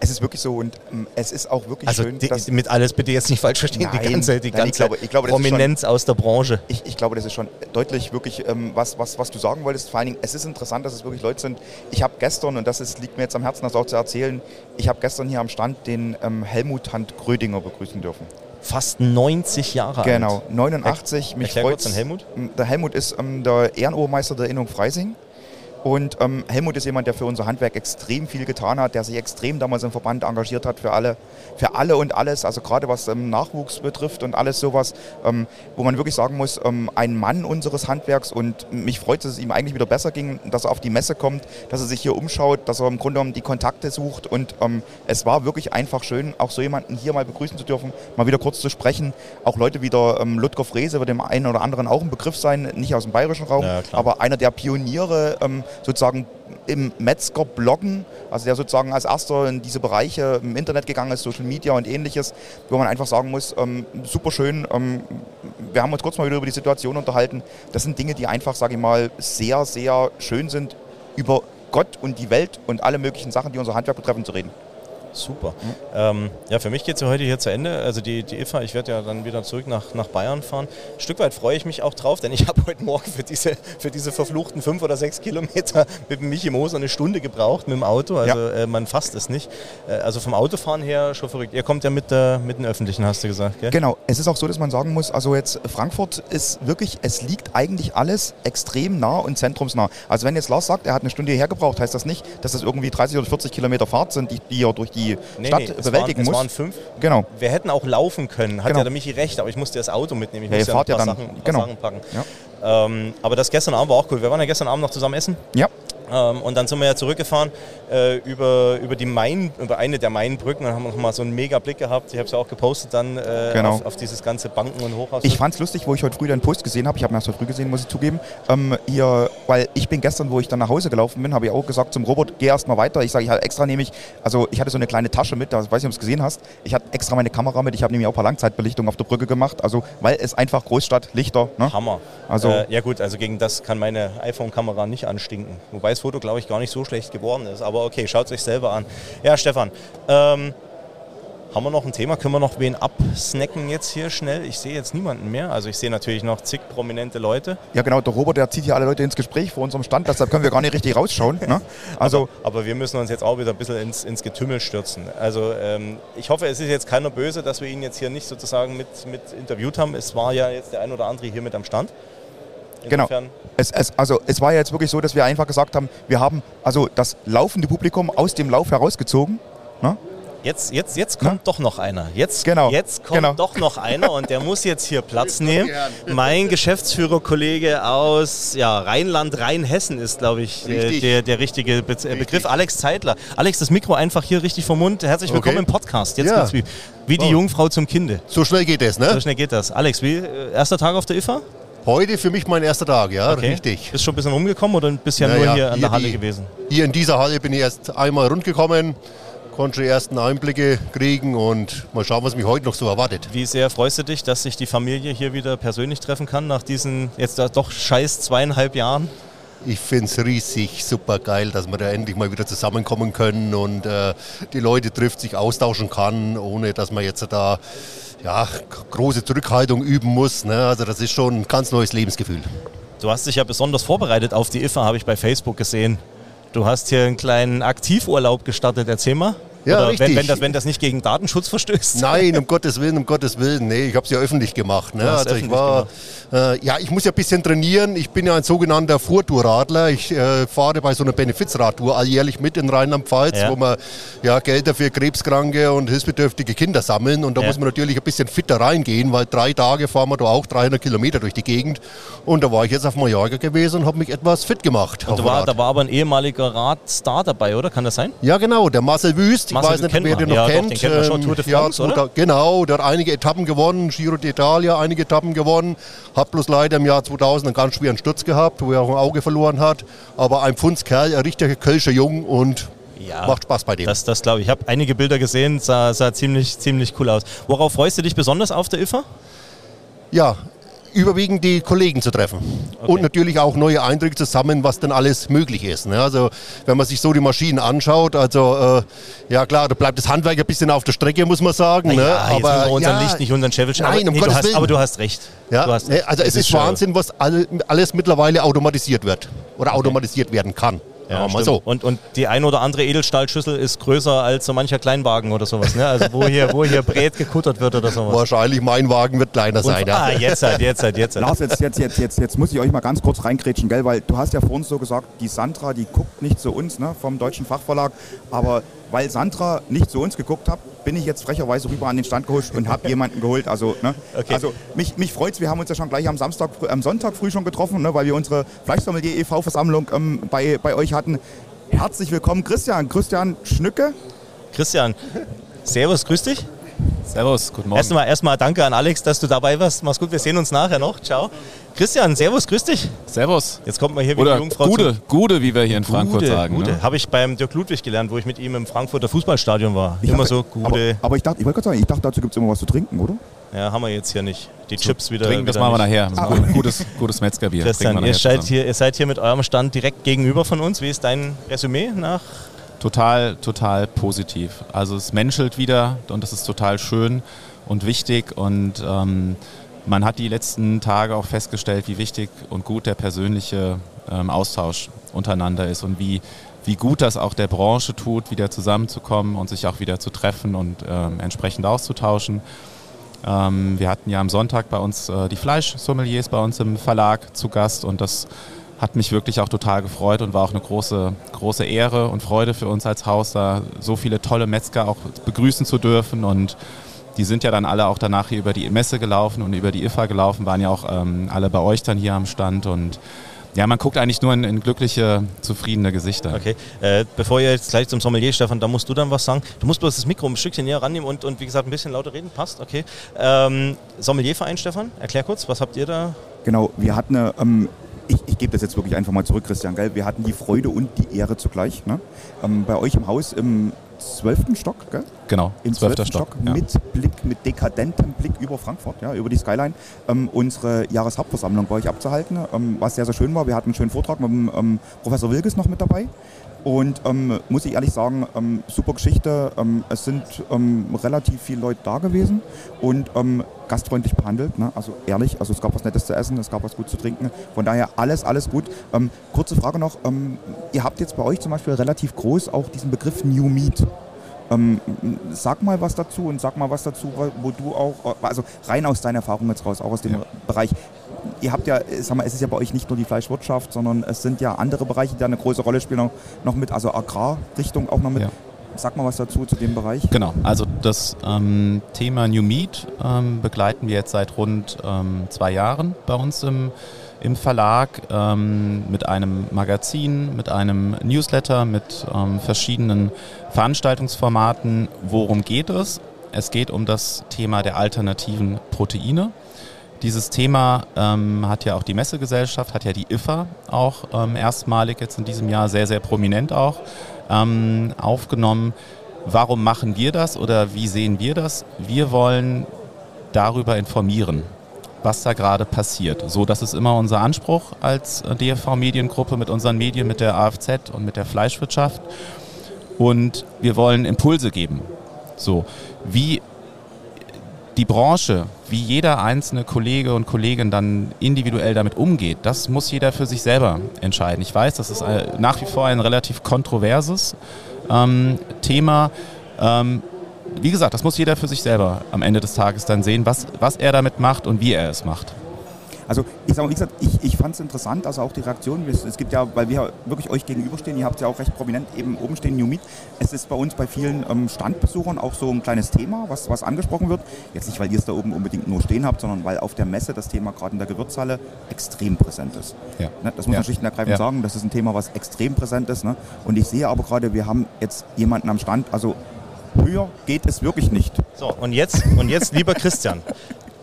Es ist wirklich so und ähm, es ist auch wirklich Also schön, die, dass mit alles bitte jetzt nicht falsch verstehen. die Nein, ganze, die nein, ich ganze glaube- ich glaube, ist schon- Prominenz aus der Branche. Ich, ich glaube, das ist schon deutlich wirklich, ähm, was, was, was du sagen wolltest. Vor allen Dingen, es ist interessant, dass es wirklich Leute sind. Ich habe gestern, und das ist, liegt mir jetzt am Herzen, das auch zu erzählen, ich habe gestern hier am Stand den ähm, Helmut Hand Grödinger begrüßen dürfen. Fast 90 Jahre Genau, alt. 89. Mich Erklär kurz freut's. den Helmut. Der Helmut ist ähm, der Ehrenobermeister der Innung Freising. Und ähm, Helmut ist jemand, der für unser Handwerk extrem viel getan hat, der sich extrem damals im Verband engagiert hat für alle, für alle und alles, also gerade was ähm, Nachwuchs betrifft und alles sowas, ähm, wo man wirklich sagen muss, ähm, ein Mann unseres Handwerks und mich freut, dass es ihm eigentlich wieder besser ging, dass er auf die Messe kommt, dass er sich hier umschaut, dass er im Grunde genommen die Kontakte sucht. Und ähm, es war wirklich einfach schön, auch so jemanden hier mal begrüßen zu dürfen, mal wieder kurz zu sprechen, auch Leute wie der ähm, Ludger Frese wird dem einen oder anderen auch ein Begriff sein, nicht aus dem bayerischen Raum, Ja, aber einer der Pioniere sozusagen im Metzger-Bloggen, also der sozusagen als erster in diese Bereiche im Internet gegangen ist, Social Media und ähnliches, wo man einfach sagen muss, ähm, super schön, ähm, wir haben uns kurz mal wieder über die Situation unterhalten. Das sind Dinge, die einfach, sage ich mal, sehr, sehr schön sind über Gott und die Welt und alle möglichen Sachen, die unser Handwerk betreffen, zu reden. Super. Ähm, ja, für mich geht es ja heute hier zu Ende. Also die, die IFA, ich werde ja dann wieder zurück nach, nach Bayern fahren. Ein Stück weit freue ich mich auch drauf, denn ich habe heute Morgen für diese, für diese verfluchten fünf oder sechs Kilometer mit dem Michi Moser eine Stunde gebraucht mit dem Auto. Also Ja. äh, man fasst es nicht. Äh, also vom Autofahren her schon verrückt. Ihr kommt ja mit, äh, mit den Öffentlichen, hast du gesagt, gell? Genau, es ist auch so, dass man sagen muss, also jetzt Frankfurt ist wirklich, es liegt eigentlich alles extrem nah und zentrumsnah. Also wenn jetzt Lars sagt, er hat eine Stunde hierher gebraucht, heißt das nicht, dass das irgendwie 30 oder 40 Kilometer Fahrt sind, die, die er durch die Nee, Stadt nee, es bewältigen waren, muss. Es waren fünf. Genau. Wir hätten auch laufen können, hat Genau. ja der Michi recht, aber ich musste das Auto mitnehmen. Ich Ja, musste fahrt ein ja paar, dann- Sachen, ein paar genau. Sachen packen. Ja. Ähm, aber das gestern Abend war auch cool. Wir waren ja gestern Abend noch zusammen essen. Ja. Ähm, und dann sind wir ja zurückgefahren äh, über, über die Main, über eine der Mainbrücken. Dann haben wir nochmal so einen mega Blick gehabt. Ich habe es ja auch gepostet dann äh, Genau. auf, auf dieses ganze Banken- und Hochhaus. Ich fand es lustig, wo ich heute früh deinen Post gesehen habe. Ich habe ihn erst heute früh gesehen, muss ich zugeben. Ähm, hier, weil ich bin gestern, wo ich dann nach Hause gelaufen bin, habe ich auch gesagt zum Robert, geh erst mal weiter. Ich sage, ich hatte extra nämlich, also ich hatte so eine kleine Tasche mit, da weiß ich, ob du es gesehen hast. Ich hatte extra meine Kamera mit. Ich habe nämlich auch ein paar Langzeitbelichtungen auf der Brücke gemacht. Also, weil es einfach Großstadt, Lichter. Ne? Hammer. Also- äh, ja gut, also gegen das kann meine iPhone-Kamera nicht anstinken. Wobei das Foto, glaube ich, gar nicht so schlecht geworden ist. Aber okay, schaut es euch selber an. Ja, Stefan, ähm, haben wir noch ein Thema? Können wir noch wen absnacken jetzt hier schnell? Ich sehe jetzt niemanden mehr. Also ich sehe natürlich noch zig prominente Leute. Ja, genau, der Robert, der zieht hier alle Leute ins Gespräch vor unserem Stand, deshalb können wir gar nicht richtig rausschauen. Ne? Also, Aber wir müssen uns jetzt auch wieder ein bisschen ins, ins Getümmel stürzen. Also ähm, ich hoffe, es ist jetzt keiner böse, dass wir ihn jetzt hier nicht sozusagen mit, mit interviewt haben. Es war ja jetzt der ein oder andere hier mit am Stand. Genau. Insofern- Es, es, also es war ja jetzt wirklich so, dass wir einfach gesagt haben, wir haben also das laufende Publikum aus dem Lauf herausgezogen. Ne? Jetzt, jetzt, jetzt kommt doch noch einer. Jetzt, Genau, jetzt kommt genau. doch noch einer und der muss jetzt hier Platz nehmen. Mein Geschäftsführerkollege aus ja, Rheinland, Rheinhessen ist, glaube ich, äh, Richtig. der, der richtige Be äh, Begriff. Alex Zeitler. Alex, das Mikro einfach hier richtig vom Mund. Herzlich willkommen Okay. im Podcast. Jetzt Ja. geht's wie, wie die Oh. Jungfrau zum Kinde. So schnell geht es, So ne? schnell geht das. Alex, wie, äh, erster Tag auf der IFA? Heute für mich mein erster Tag, ja, Okay. richtig. Bist schon ein bisschen rumgekommen oder bisher nur Naja, hier an der Halle die- gewesen? Hier in dieser Halle bin ich erst einmal rundgekommen, konnte die ersten Einblicke kriegen und mal schauen, was mich heute noch so erwartet. Wie sehr freust du dich, dass sich die Familie hier wieder persönlich treffen kann nach diesen jetzt doch scheiß zweieinhalb Jahren? Ich finde es riesig super geil, dass wir da endlich mal wieder zusammenkommen können und äh, die Leute trifft, sich austauschen kann, ohne dass man jetzt da ja, große Zurückhaltung üben muss. Ne? Also das ist schon ein ganz neues Lebensgefühl. Du hast dich ja besonders vorbereitet auf die IFA, habe ich bei Facebook gesehen. Du hast hier einen kleinen Aktivurlaub gestartet, erzähl mal. Ja, Oder richtig. Wenn, wenn, das, wenn das nicht gegen Datenschutz verstößt. Nein, um Gottes Willen, um Gottes Willen. Nee, ich habe es ja öffentlich gemacht. Ne? Also ich öffentlich war, äh, ja, ich muss ja ein bisschen trainieren. Ich bin ja ein sogenannter Vortourradler. Ich äh, fahre bei so einer Benefizradtour alljährlich mit in Rheinland-Pfalz, Ja. wo wir ja, Gelder für krebskranke und hilfsbedürftige Kinder sammeln. Und da Ja. muss man natürlich ein bisschen fitter reingehen, weil drei Tage fahren wir da auch 300 Kilometer durch die Gegend. Und da war ich jetzt auf Mallorca gewesen und habe mich etwas fit gemacht. Und da war, da war aber ein ehemaliger Radstar dabei, oder? Kann das sein? Ja, genau, der Marcel Wüst. Weiß nicht, wer den noch Ja, doch, kennt. den kennt schon. Ähm, Tour de ja, France, oder? Tour- Genau, der hat einige Etappen gewonnen. Giro d'Italia einige Etappen gewonnen. Hat bloß leider im Jahr 2000 einen ganz schweren Sturz gehabt, wo er auch ein Auge verloren hat. Aber ein Pfundskerl, ein richtiger Kölscher Jung und Ja. macht Spaß bei dem. Das, das glaube ich. Ich habe einige Bilder gesehen, sah, sah ziemlich, ziemlich cool aus. Worauf freust du dich besonders auf der IFA? ja, überwiegend die Kollegen zu treffen. Und natürlich auch neue Eindrücke zu sammeln, was denn alles möglich ist. Ne? Also wenn man sich so die Maschinen anschaut, also äh, ja klar, da bleibt das Handwerk ein bisschen auf der Strecke, muss man sagen. Ne? Jetzt müssen wir unseren ja, Licht nicht unseren Scheffel Nein, aber, um nee, du Gottes hast, Willen. aber du hast recht. Ja, du hast ne, recht. also es ist schon- Wahnsinn, was all, alles mittlerweile automatisiert wird oder automatisiert werden kann. Ja, mal stimmt. so. Und, und die ein oder andere Edelstahlschüssel ist größer als so mancher Kleinwagen oder sowas. Ne? Also wo hier, wo hier Brät gekuttert wird oder sowas. Wahrscheinlich mein Wagen wird kleiner sein. Und, ah, jetzt halt, jetzt halt, jetzt halt. Lars, jetzt, jetzt, jetzt, jetzt, jetzt muss ich euch mal ganz kurz reingrätschen, gell? weil du hast ja vorhin so gesagt, die Sandra, die guckt nicht zu uns ne, vom Deutschen Fachverlag, aber weil Sandra nicht zu uns geguckt hat, bin ich jetzt frecherweise rüber an den Stand geholt und habe jemanden geholt. Also, ne, Okay. also mich, mich freut es, wir haben uns ja schon gleich am, Samstag, am Sonntag früh schon getroffen, ne, weil wir unsere Fleischsommelier e.V.-Versammlung ähm, bei, bei euch hatten. Herzlich willkommen, Christian. Christian Schnücke. Christian, Servus, grüß dich. Servus, guten Morgen. Erstmal, erstmal danke an Alex, dass du dabei warst. Mach's gut, wir sehen uns nachher noch. Ciao. Christian, Servus, grüß dich. Servus. Jetzt kommt mal hier wie Oder die Jungfrau Gude, zum- Gude, wie wir hier in Frankfurt Gude, sagen. Gude. Ne? Habe ich beim Dirk Ludwig gelernt, wo ich mit ihm im Frankfurter Fußballstadion war. Ich immer dachte- so, Gude. Aber, aber ich dachte, ich wollte gerade sagen, ich dachte, dazu gibt es immer was zu trinken, oder? Ja, haben wir jetzt hier nicht. Die Chips wieder. Trinken, das wieder machen wir nachher. Das ein gutes, gutes Metzgerbier. Christian, ihr seid, hier, ihr seid hier mit eurem Stand direkt gegenüber von uns. Wie ist dein Resümee nach? Total, total positiv. Also es menschelt wieder und das ist total schön und wichtig und ähm, man hat die letzten Tage auch festgestellt, wie wichtig und gut der persönliche ähm, Austausch untereinander ist und wie, wie gut das auch der Branche tut, wieder zusammenzukommen und sich auch wieder zu treffen und ähm, entsprechend auszutauschen. Ähm, wir hatten ja am Sonntag bei uns äh, die Fleischsommeliers bei uns im Verlag zu Gast und das hat mich wirklich auch total gefreut und war auch eine große, große Ehre und Freude für uns als Haus, da so viele tolle Metzger auch begrüßen zu dürfen. Und die sind ja dann alle auch danach hier über die Messe gelaufen und über die IFA gelaufen, waren ja auch ähm, alle bei euch dann hier am Stand. Und ja, man guckt eigentlich nur in, in glückliche, zufriedene Gesichter. Okay, äh, bevor ihr jetzt gleich zum Sommelier, Stefan, da musst du dann was sagen. Du musst bloß das Mikro ein Stückchen näher rannehmen und, und wie gesagt ein bisschen lauter reden. Passt, okay. Ähm, Sommelierverein, Stefan, erklär kurz, was habt ihr da? Genau, wir hatten eine, ähm, ich, ich gebe das jetzt wirklich einfach mal zurück, Christian, gell? wir hatten die Freude und die Ehre zugleich. Ne? Ähm, bei euch im Haus im zwölften Stock, gell? Genau, Im zwölften Stock. ja. mit Blick, mit dekadentem Blick über Frankfurt, ja, über die Skyline, ähm, unsere Jahreshauptversammlung bei euch abzuhalten, ähm, was sehr, sehr schön war. Wir hatten einen schönen Vortrag mit dem ähm, Professor Wilges noch mit dabei. Und ähm, muss ich ehrlich sagen, ähm, super Geschichte. Ähm, es sind ähm, relativ viele Leute da gewesen und ähm, gastfreundlich behandelt. Ne? Also ehrlich, also es gab was Nettes zu essen, es gab was gut zu trinken. Von daher alles, alles gut. Ähm, kurze Frage noch. Ihr habt jetzt bei euch zum Beispiel relativ groß auch diesen Begriff New Meat. Sag mal was dazu und sag mal was dazu, wo wo du auch, also rein aus deiner Erfahrung jetzt raus, auch aus dem Bereich. Ihr habt ja, sag mal, es ist ja bei euch nicht nur die Fleischwirtschaft, sondern es sind ja andere Bereiche, die da eine große Rolle spielen, noch, noch mit, also Agrarrichtung auch noch mit. Ja. Sag mal was dazu zu dem Bereich. Genau, also das ähm, Thema New Meat ähm, begleiten wir jetzt seit rund ähm, zwei Jahren bei uns im, im Verlag ähm, mit einem Magazin, mit einem Newsletter, mit ähm, verschiedenen Veranstaltungsformaten. Worum geht es? Es geht um das Thema der alternativen Proteine. Dieses Thema ähm, hat ja auch die Messegesellschaft, hat ja die IFA auch ähm, erstmalig jetzt in diesem Jahr sehr, sehr prominent auch ähm, aufgenommen. Warum machen wir das oder wie sehen wir das? Wir wollen darüber informieren, was da gerade passiert. So, das ist immer unser Anspruch als äh, DFV Mediengruppe mit unseren Medien, mit der AFZ und mit der Fleischwirtschaft. Und wir wollen Impulse geben. So, wie die Branche, wie jeder einzelne Kollege und Kollegin dann individuell damit umgeht, das muss jeder für sich selber entscheiden. Ich weiß, das ist nach wie vor ein relativ kontroverses ähm, Thema. Ähm, wie gesagt, das muss jeder für sich selber am Ende des Tages dann sehen, was, was er damit macht und wie er es macht. Also ich sage mal, wie gesagt, ich, ich fand es interessant, also auch die Reaktion. Es, gibt ja, weil wir wirklich euch gegenüberstehen, ihr habt ja auch recht prominent eben oben stehen, New Meat. Es ist bei uns bei vielen ähm, Standbesuchern auch so ein kleines Thema, was, was angesprochen wird. Jetzt nicht, weil ihr es da oben unbedingt nur stehen habt, sondern weil auf der Messe das Thema gerade in der Gewürzhalle extrem präsent ist. Ja. Ne, das muss Ja. man schlicht und ergreifend Ja. sagen. Das ist ein Thema, was extrem präsent ist. Ne? Und ich sehe aber gerade, wir haben jetzt jemanden am Stand, also höher geht es wirklich nicht. So, und jetzt, und jetzt lieber Christian.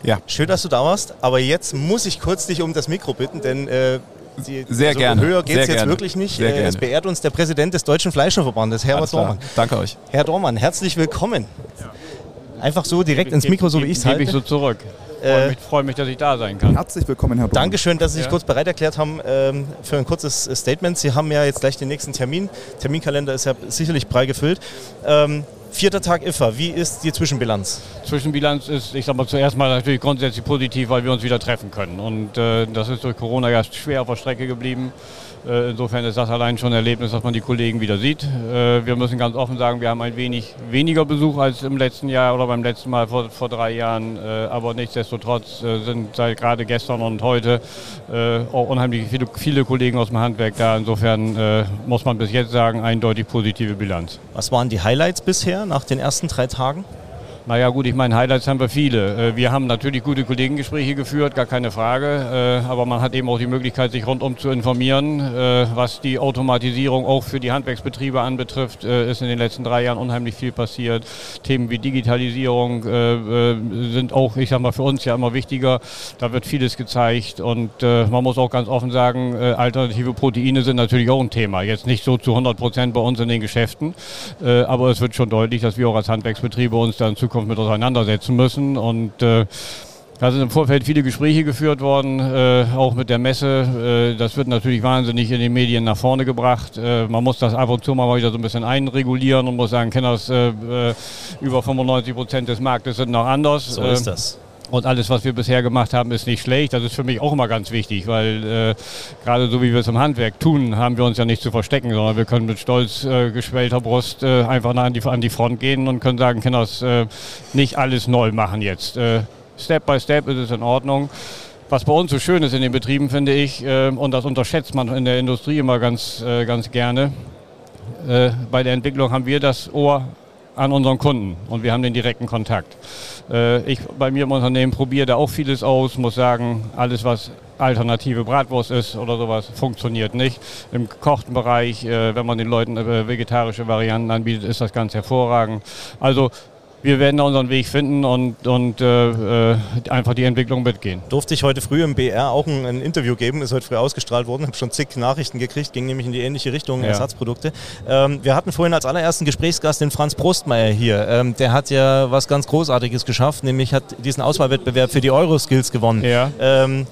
Ja. Schön, dass du da warst, aber jetzt muss ich kurz dich um das Mikro bitten, denn äh, die, Sehr gerne, höher geht es sehr jetzt gerne, wirklich nicht. sehr Äh, es gerne. beehrt uns der Präsident des Deutschen Fleischerverbandes, Herbert. Dormann. Danke euch. Herr Dormann, herzlich willkommen. Einfach so direkt ins Mikro, so wie ich es Gebe halte. ich so zurück. Äh, Freue mich, freu mich, dass ich da sein kann. Herzlich willkommen, Herr Dormann. Dankeschön, dass Sie sich Ja. kurz bereit erklärt haben ähm, für ein kurzes äh, Statement. Sie haben ja jetzt gleich den nächsten Termin. Terminkalender ist ja sicherlich prall gefüllt. Ähm, vierter Tag IFA, wie ist die Zwischenbilanz? Zwischenbilanz ist, ich sag mal, zuerst mal natürlich grundsätzlich positiv, weil wir uns wieder treffen können. Und äh, das ist durch Corona ja schwer auf der Strecke geblieben. Äh, insofern ist das allein schon ein Erlebnis, dass man die Kollegen wieder sieht. Äh, wir müssen ganz offen sagen, wir haben ein wenig weniger Besuch als im letzten Jahr oder beim letzten Mal vor, vor drei Jahren. Äh, aber nichtsdestotrotz sind seit gerade gestern und heute auch unheimlich viele, viele Kollegen aus dem Handwerk da. Insofern muss man bis jetzt sagen, eindeutig positive Bilanz. Was waren die Highlights bisher nach den ersten drei Tagen? Naja gut, ich meine, Highlights haben wir viele. Äh, Wir haben natürlich gute Kollegengespräche geführt, gar keine Frage. Äh, Aber man hat eben auch die Möglichkeit, sich rundum zu informieren. Äh, Was die Automatisierung auch für die Handwerksbetriebe anbetrifft, ist in den letzten drei Jahren unheimlich viel passiert. Themen wie Digitalisierung sind auch, ich sag mal, für uns ja immer wichtiger. Da wird vieles gezeigt und man muss auch ganz offen sagen, alternative Proteine sind natürlich auch ein Thema. Jetzt nicht so zu 100 Prozent bei uns in den Geschäften, aber es wird schon deutlich, dass wir auch als Handwerksbetriebe uns da in Zukunft mit auseinandersetzen müssen. Und äh, da sind im Vorfeld viele Gespräche geführt worden, äh, auch mit der Messe. Äh, das wird natürlich wahnsinnig in den Medien nach vorne gebracht. Äh, man muss das ab und zu mal wieder so ein bisschen einregulieren und muss sagen, Kenners, äh, äh, über 95 Prozent des Marktes sind noch anders. So ist das. Und alles, was wir bisher gemacht haben, ist nicht schlecht. Das ist für mich auch immer ganz wichtig, weil äh, gerade so wie wir es im Handwerk tun, haben wir uns ja nicht zu verstecken, sondern wir können mit stolz äh, geschwellter Brust äh, einfach an die, an die Front gehen und können sagen, Kinders, äh, nicht alles neu machen jetzt. Äh, Step by Step ist es in Ordnung. Was bei uns so schön ist in den Betrieben, finde ich, äh, und das unterschätzt man in der Industrie immer ganz, äh, ganz gerne, bei der Entwicklung haben wir das Ohr an unseren Kunden und wir haben den direkten Kontakt. Äh, ich bei mir im Unternehmen probiere da auch vieles aus, muss sagen, alles was alternative Bratwurst ist oder sowas, funktioniert nicht. Im gekochten Bereich, äh, wenn man den Leuten äh, vegetarische Varianten anbietet, ist das ganz hervorragend. Also wir werden da unseren Weg finden und, und äh, äh, einfach die Entwicklung mitgehen. Durfte ich heute früh im BR auch ein, ein Interview geben, ist heute früh ausgestrahlt worden, habe schon zig Nachrichten gekriegt, ging nämlich in die ähnliche Richtung, Ja. Ersatzprodukte. Ähm, wir hatten vorhin als allerersten Gesprächsgast den Franz Prostmeier hier. Ähm, der hat ja was ganz Großartiges geschafft, nämlich hat diesen Auswahlwettbewerb für die Euroskills gewonnen. Ähm,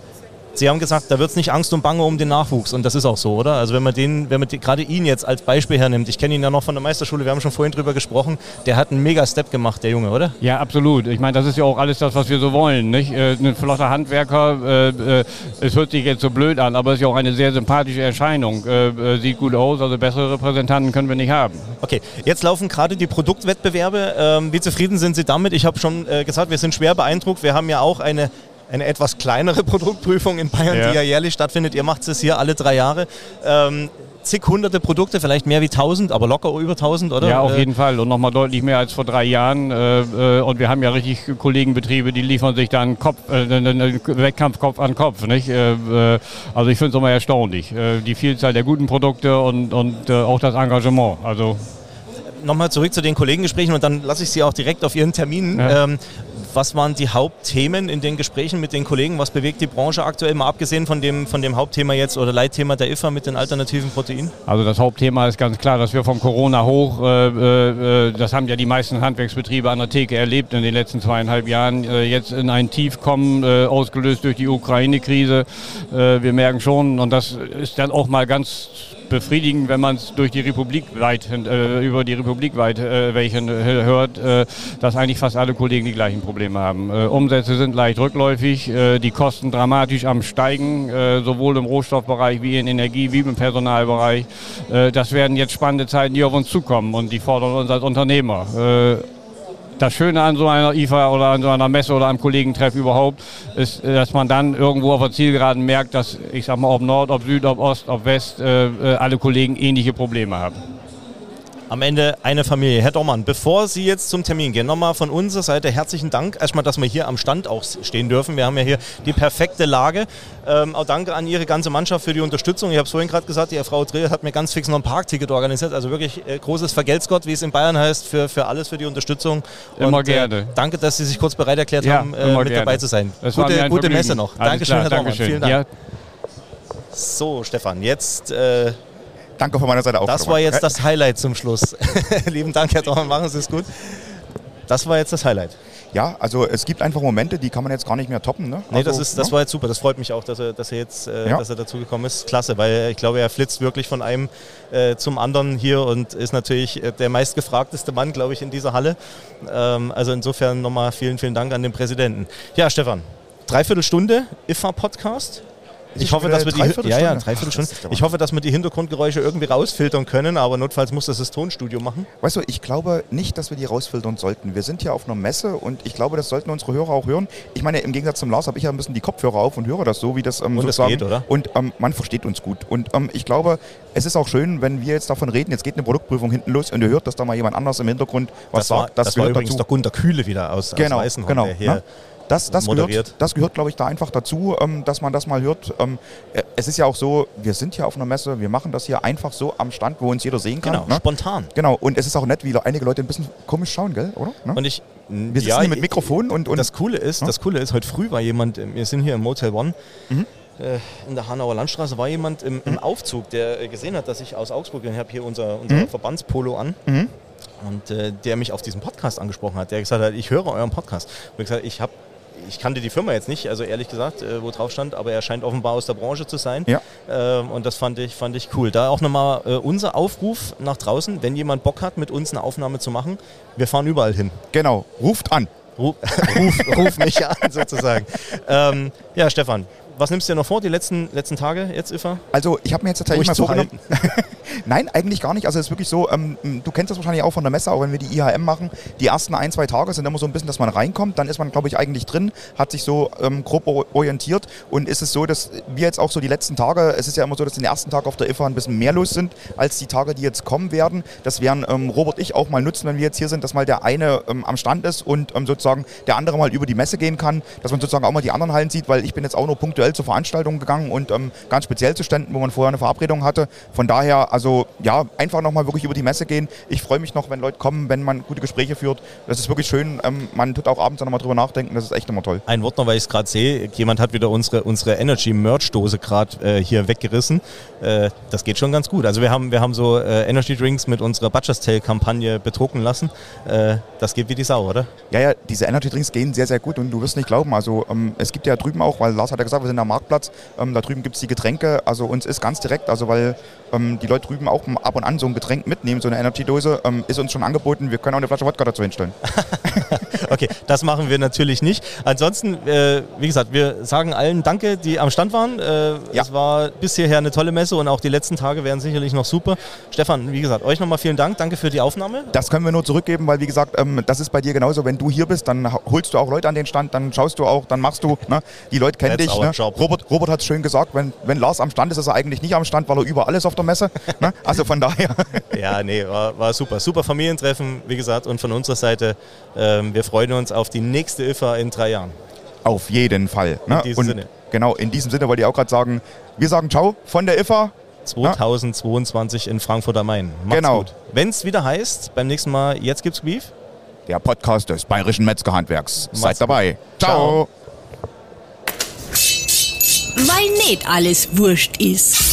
Sie haben gesagt, da wird es nicht Angst und Bange um den Nachwuchs und das ist auch so, oder? Also wenn man den, wenn man die, gerade ihn jetzt als Beispiel hernimmt, ich kenne ihn ja noch von der Meisterschule, wir haben schon vorhin drüber gesprochen, der hat einen Mega-Step gemacht, der Junge, oder? Ja, absolut. Ich meine, das ist ja auch alles das, was wir so wollen. Nicht? Äh, ein flotter Handwerker, äh, äh, es hört sich jetzt so blöd an, aber es ist ja auch eine sehr sympathische Erscheinung. Äh, äh, sieht gut aus, also bessere Repräsentanten können wir nicht haben. Okay, jetzt laufen gerade die Produktwettbewerbe. Ähm, wie zufrieden sind Sie damit? Ich habe schon äh, gesagt, wir sind schwer beeindruckt. Wir haben ja auch eine, eine etwas kleinere Produktprüfung in Bayern, Ja. die ja jährlich stattfindet. Ihr macht es hier alle drei Jahre. Ähm, zig hunderte Produkte, vielleicht mehr wie tausend, aber locker über tausend, oder? Ja, auf Äh, jeden Fall. Und nochmal deutlich mehr als vor drei Jahren. Äh, äh, und wir haben ja richtig Kollegenbetriebe, die liefern sich dann Kopf, äh, einen Wettkampf Kopf an Kopf. Nicht? Also ich finde es immer erstaunlich. Die Vielzahl der guten Produkte und, und auch das Engagement. Also Nochmal zurück zu den Kollegengesprächen und dann lasse ich Sie auch direkt auf Ihren Terminen. Ja. Ähm, was waren die Hauptthemen in den Gesprächen mit den Kollegen? Was bewegt die Branche aktuell, mal abgesehen von dem, von dem Hauptthema jetzt oder Leitthema der IFA mit den alternativen Proteinen? Also das Hauptthema ist ganz klar, dass wir vom Corona hoch, äh, äh, das haben ja die meisten Handwerksbetriebe an der Theke erlebt in den letzten zweieinhalb Jahren, äh, jetzt in ein Tief kommen, äh, ausgelöst durch die Ukraine-Krise. Äh, wir merken schon, und das ist dann auch mal ganz befriedigend, wenn man es durch die Republik weit, äh, über die Republik weit äh, welchen äh, hört, äh, dass eigentlich fast alle Kollegen die gleichen Probleme haben. Äh, Umsätze sind leicht rückläufig, äh, die Kosten dramatisch am Steigen, sowohl im Rohstoffbereich wie in Energie wie im Personalbereich. Das werden jetzt spannende Zeiten, die auf uns zukommen und die fordern uns als Unternehmer. Das Schöne an so einer IFA oder an so einer Messe oder einem Kollegentreff überhaupt ist, äh, dass man dann irgendwo auf der Zielgeraden merkt, dass ich sag mal, ob Nord, ob Süd, ob Ost, ob West, äh, äh, alle Kollegen ähnliche Probleme haben. Am Ende eine Familie. Herr Dormann, bevor Sie jetzt zum Termin gehen, nochmal von unserer Seite herzlichen Dank. Erstmal, dass wir hier am Stand auch stehen dürfen. Wir haben ja hier die perfekte Lage. Ähm, auch danke an Ihre ganze Mannschaft für die Unterstützung. Ich habe es vorhin gerade gesagt, die Frau Dreher hat mir ganz fix noch ein Parkticket organisiert. Also wirklich äh, großes Vergelt's Gott, wie es in Bayern heißt, für, für alles, für die Unterstützung. Immer Und, äh, gerne. danke, dass Sie sich kurz bereit erklärt Ja, haben, äh, mit gerne. dabei zu sein. Es war mir gute gute. Messe noch. Alles Dankeschön, klar, Herr Dormann. Dankeschön. Vielen Dank. Ja. So, Stefan, jetzt... Äh, Danke von meiner Seite auch. Das war jetzt das Highlight zum Schluss. Lieben Dank, Herr Dormann, machen Sie es gut. Das war jetzt das Highlight. Ja, also es gibt einfach Momente, die kann man jetzt gar nicht mehr toppen. Ne? Nee, also, das, ist, das ne? war jetzt super. Das freut mich auch, dass er, dass er jetzt äh, Ja. dass er dazu gekommen ist. Klasse, weil ich glaube, er flitzt wirklich von einem äh, zum anderen hier und ist natürlich äh, der meistgefragteste Mann, glaube ich, in dieser Halle. Ähm, also insofern nochmal vielen, vielen Dank an den Präsidenten. Ja, Stefan, Dreiviertelstunde IFA-Podcast. Ich Ich hoffe, wieder dass wir die, ja, ja, Ach, das ist der Ich hoffe, dass wir die Hintergrundgeräusche irgendwie rausfiltern können, aber notfalls muss das das Tonstudio machen. Weißt du, ich glaube nicht, dass wir die rausfiltern sollten. Wir sind hier auf einer Messe und ich glaube, das sollten unsere Hörer auch hören. Ich meine, im Gegensatz zum Lars habe ich ja ein bisschen die Kopfhörer auf und höre das so, wie das ähm, Und sozusagen. geht, oder? Und ähm, man versteht uns gut. Und ähm, ich glaube, es ist auch schön, wenn wir jetzt davon reden, jetzt geht eine Produktprüfung hinten los und ihr hört, dass da mal jemand anders im Hintergrund was das war, sagt. Das, das war übrigens dazu. der Gunter Kühle wieder aus, Genau, aus Weißenhorn, genau. der hier ne? Das, das, moderiert. gehört, das gehört, glaube ich, da einfach dazu, ähm, dass man das mal hört. Ähm, äh, es ist ja auch so, wir sind hier auf einer Messe, wir machen das hier einfach so am Stand, wo uns jeder sehen kann. Genau, ne? spontan. Genau, und es ist auch nett, wie einige Leute ein bisschen komisch schauen, gell? oder? Ne? Und ich, wir sitzen hier mit Mikrofon und, und das Coole ist, das Coole ist, heute früh war jemand, äh, wir sind hier im Motel One, Mhm. äh, in der Hanauer Landstraße, war jemand im, im Aufzug, der äh, gesehen hat, dass ich aus Augsburg bin. Ich habe hier unser, unser Mhm. Verbandspolo an. Mhm. und äh, der mich auf diesen Podcast angesprochen hat. Der gesagt hat, ich höre euren Podcast. Und ich gesagt, ich habe ich kannte die Firma jetzt nicht, also ehrlich gesagt, äh, wo drauf stand, aber er scheint offenbar aus der Branche zu sein. Ja. Ähm, und das fand ich, fand ich cool. Da auch nochmal äh, unser Aufruf nach draußen, wenn jemand Bock hat, mit uns eine Aufnahme zu machen, wir fahren überall hin. Genau, ruft an. Ruf, ruf, ruf mich an, sozusagen. Ähm, ja, Stefan, was nimmst du dir noch vor, die letzten, letzten Tage jetzt, Ifa? Also ich habe mir jetzt tatsächlich mal vorgenommen. Nein, eigentlich gar nicht. Also es ist wirklich so, ähm, du kennst das wahrscheinlich auch von der Messe, auch wenn wir die IHM machen. Die ersten ein, zwei Tage sind immer so ein bisschen, dass man reinkommt. Dann ist man, glaube ich, eigentlich drin, hat sich so ähm, grob or- orientiert. Und ist es so, dass wir jetzt auch so die letzten Tage, es ist ja immer so, dass den ersten Tag auf der IFA ein bisschen mehr los sind, als die Tage, die jetzt kommen werden. Das werden ähm, Robert ich auch mal nutzen, wenn wir jetzt hier sind, dass mal der eine ähm, am Stand ist und ähm, sozusagen der andere mal über die Messe gehen kann, dass man sozusagen auch mal die anderen Hallen sieht, weil ich bin jetzt auch nur punktuell zu Veranstaltungen gegangen und ähm, ganz speziell zu Ständen, wo man vorher eine Verabredung hatte. Von daher, also ja, einfach nochmal wirklich über die Messe gehen. Ich freue mich noch, wenn Leute kommen, wenn man gute Gespräche führt. Das ist wirklich schön. Ähm, man tut auch abends nochmal drüber nachdenken. Das ist echt immer toll. Ein Wort noch, weil ich es gerade sehe. Jemand hat wieder unsere, unsere Energy-Merch-Dose gerade äh, hier weggerissen. Äh, das geht schon ganz gut. Also wir haben, wir haben so äh, Energy-Drinks mit unserer Butcher's Tale-Kampagne bedrucken lassen. Äh, das geht wie die Sau, oder? Ja, ja, diese Energy Drinks gehen sehr, sehr gut und du wirst nicht glauben. Also ähm, es gibt ja drüben auch, weil Lars hat ja gesagt, wir sind am Marktplatz, ähm, da drüben gibt es die Getränke. Also uns ist ganz direkt, also weil ähm, die Leute drüben auch ab und an so ein Getränk mitnehmen, so eine Energy-Dose, ähm, ist uns schon angeboten. Wir können auch eine Flasche Wodka dazu hinstellen. Okay, das machen wir natürlich nicht. Ansonsten, äh, wie gesagt, wir sagen allen Danke, die am Stand waren. Äh, Es war bis hierher eine tolle Messe und auch die letzten Tage werden sicherlich noch super. Stefan, wie gesagt, euch nochmal vielen Dank. Danke für die Aufnahme. Das können wir nur zurückgeben, weil wie gesagt, ähm, das ist bei dir genauso. Wenn du hier bist, dann holst du auch Leute an den Stand, dann schaust du auch, dann machst du. Ne? Die Leute kennen dich. Ne? Robert, Robert hat es schön gesagt, wenn, wenn Lars am Stand ist, ist er eigentlich nicht am Stand, weil er überall ist auf der Messe. ne? Also von daher. Ja, nee, war, war super. Super Familientreffen, wie gesagt, und von unserer Seite, ähm, wir freuen uns auf die nächste IFA in drei Jahren. Auf jeden Fall. Ne? In diesem Und Sinne. Genau, in diesem Sinne wollte ich auch gerade sagen, wir sagen Ciao von der IFA. 2022 in Frankfurt am Main. Macht's Genau. gut. Wenn es wieder heißt, beim nächsten Mal, jetzt gibt's Beef. Der Podcast des Bayerischen Metzgerhandwerks. Macht's Seid dabei. gut. Ciao. Weil nicht alles wurscht ist.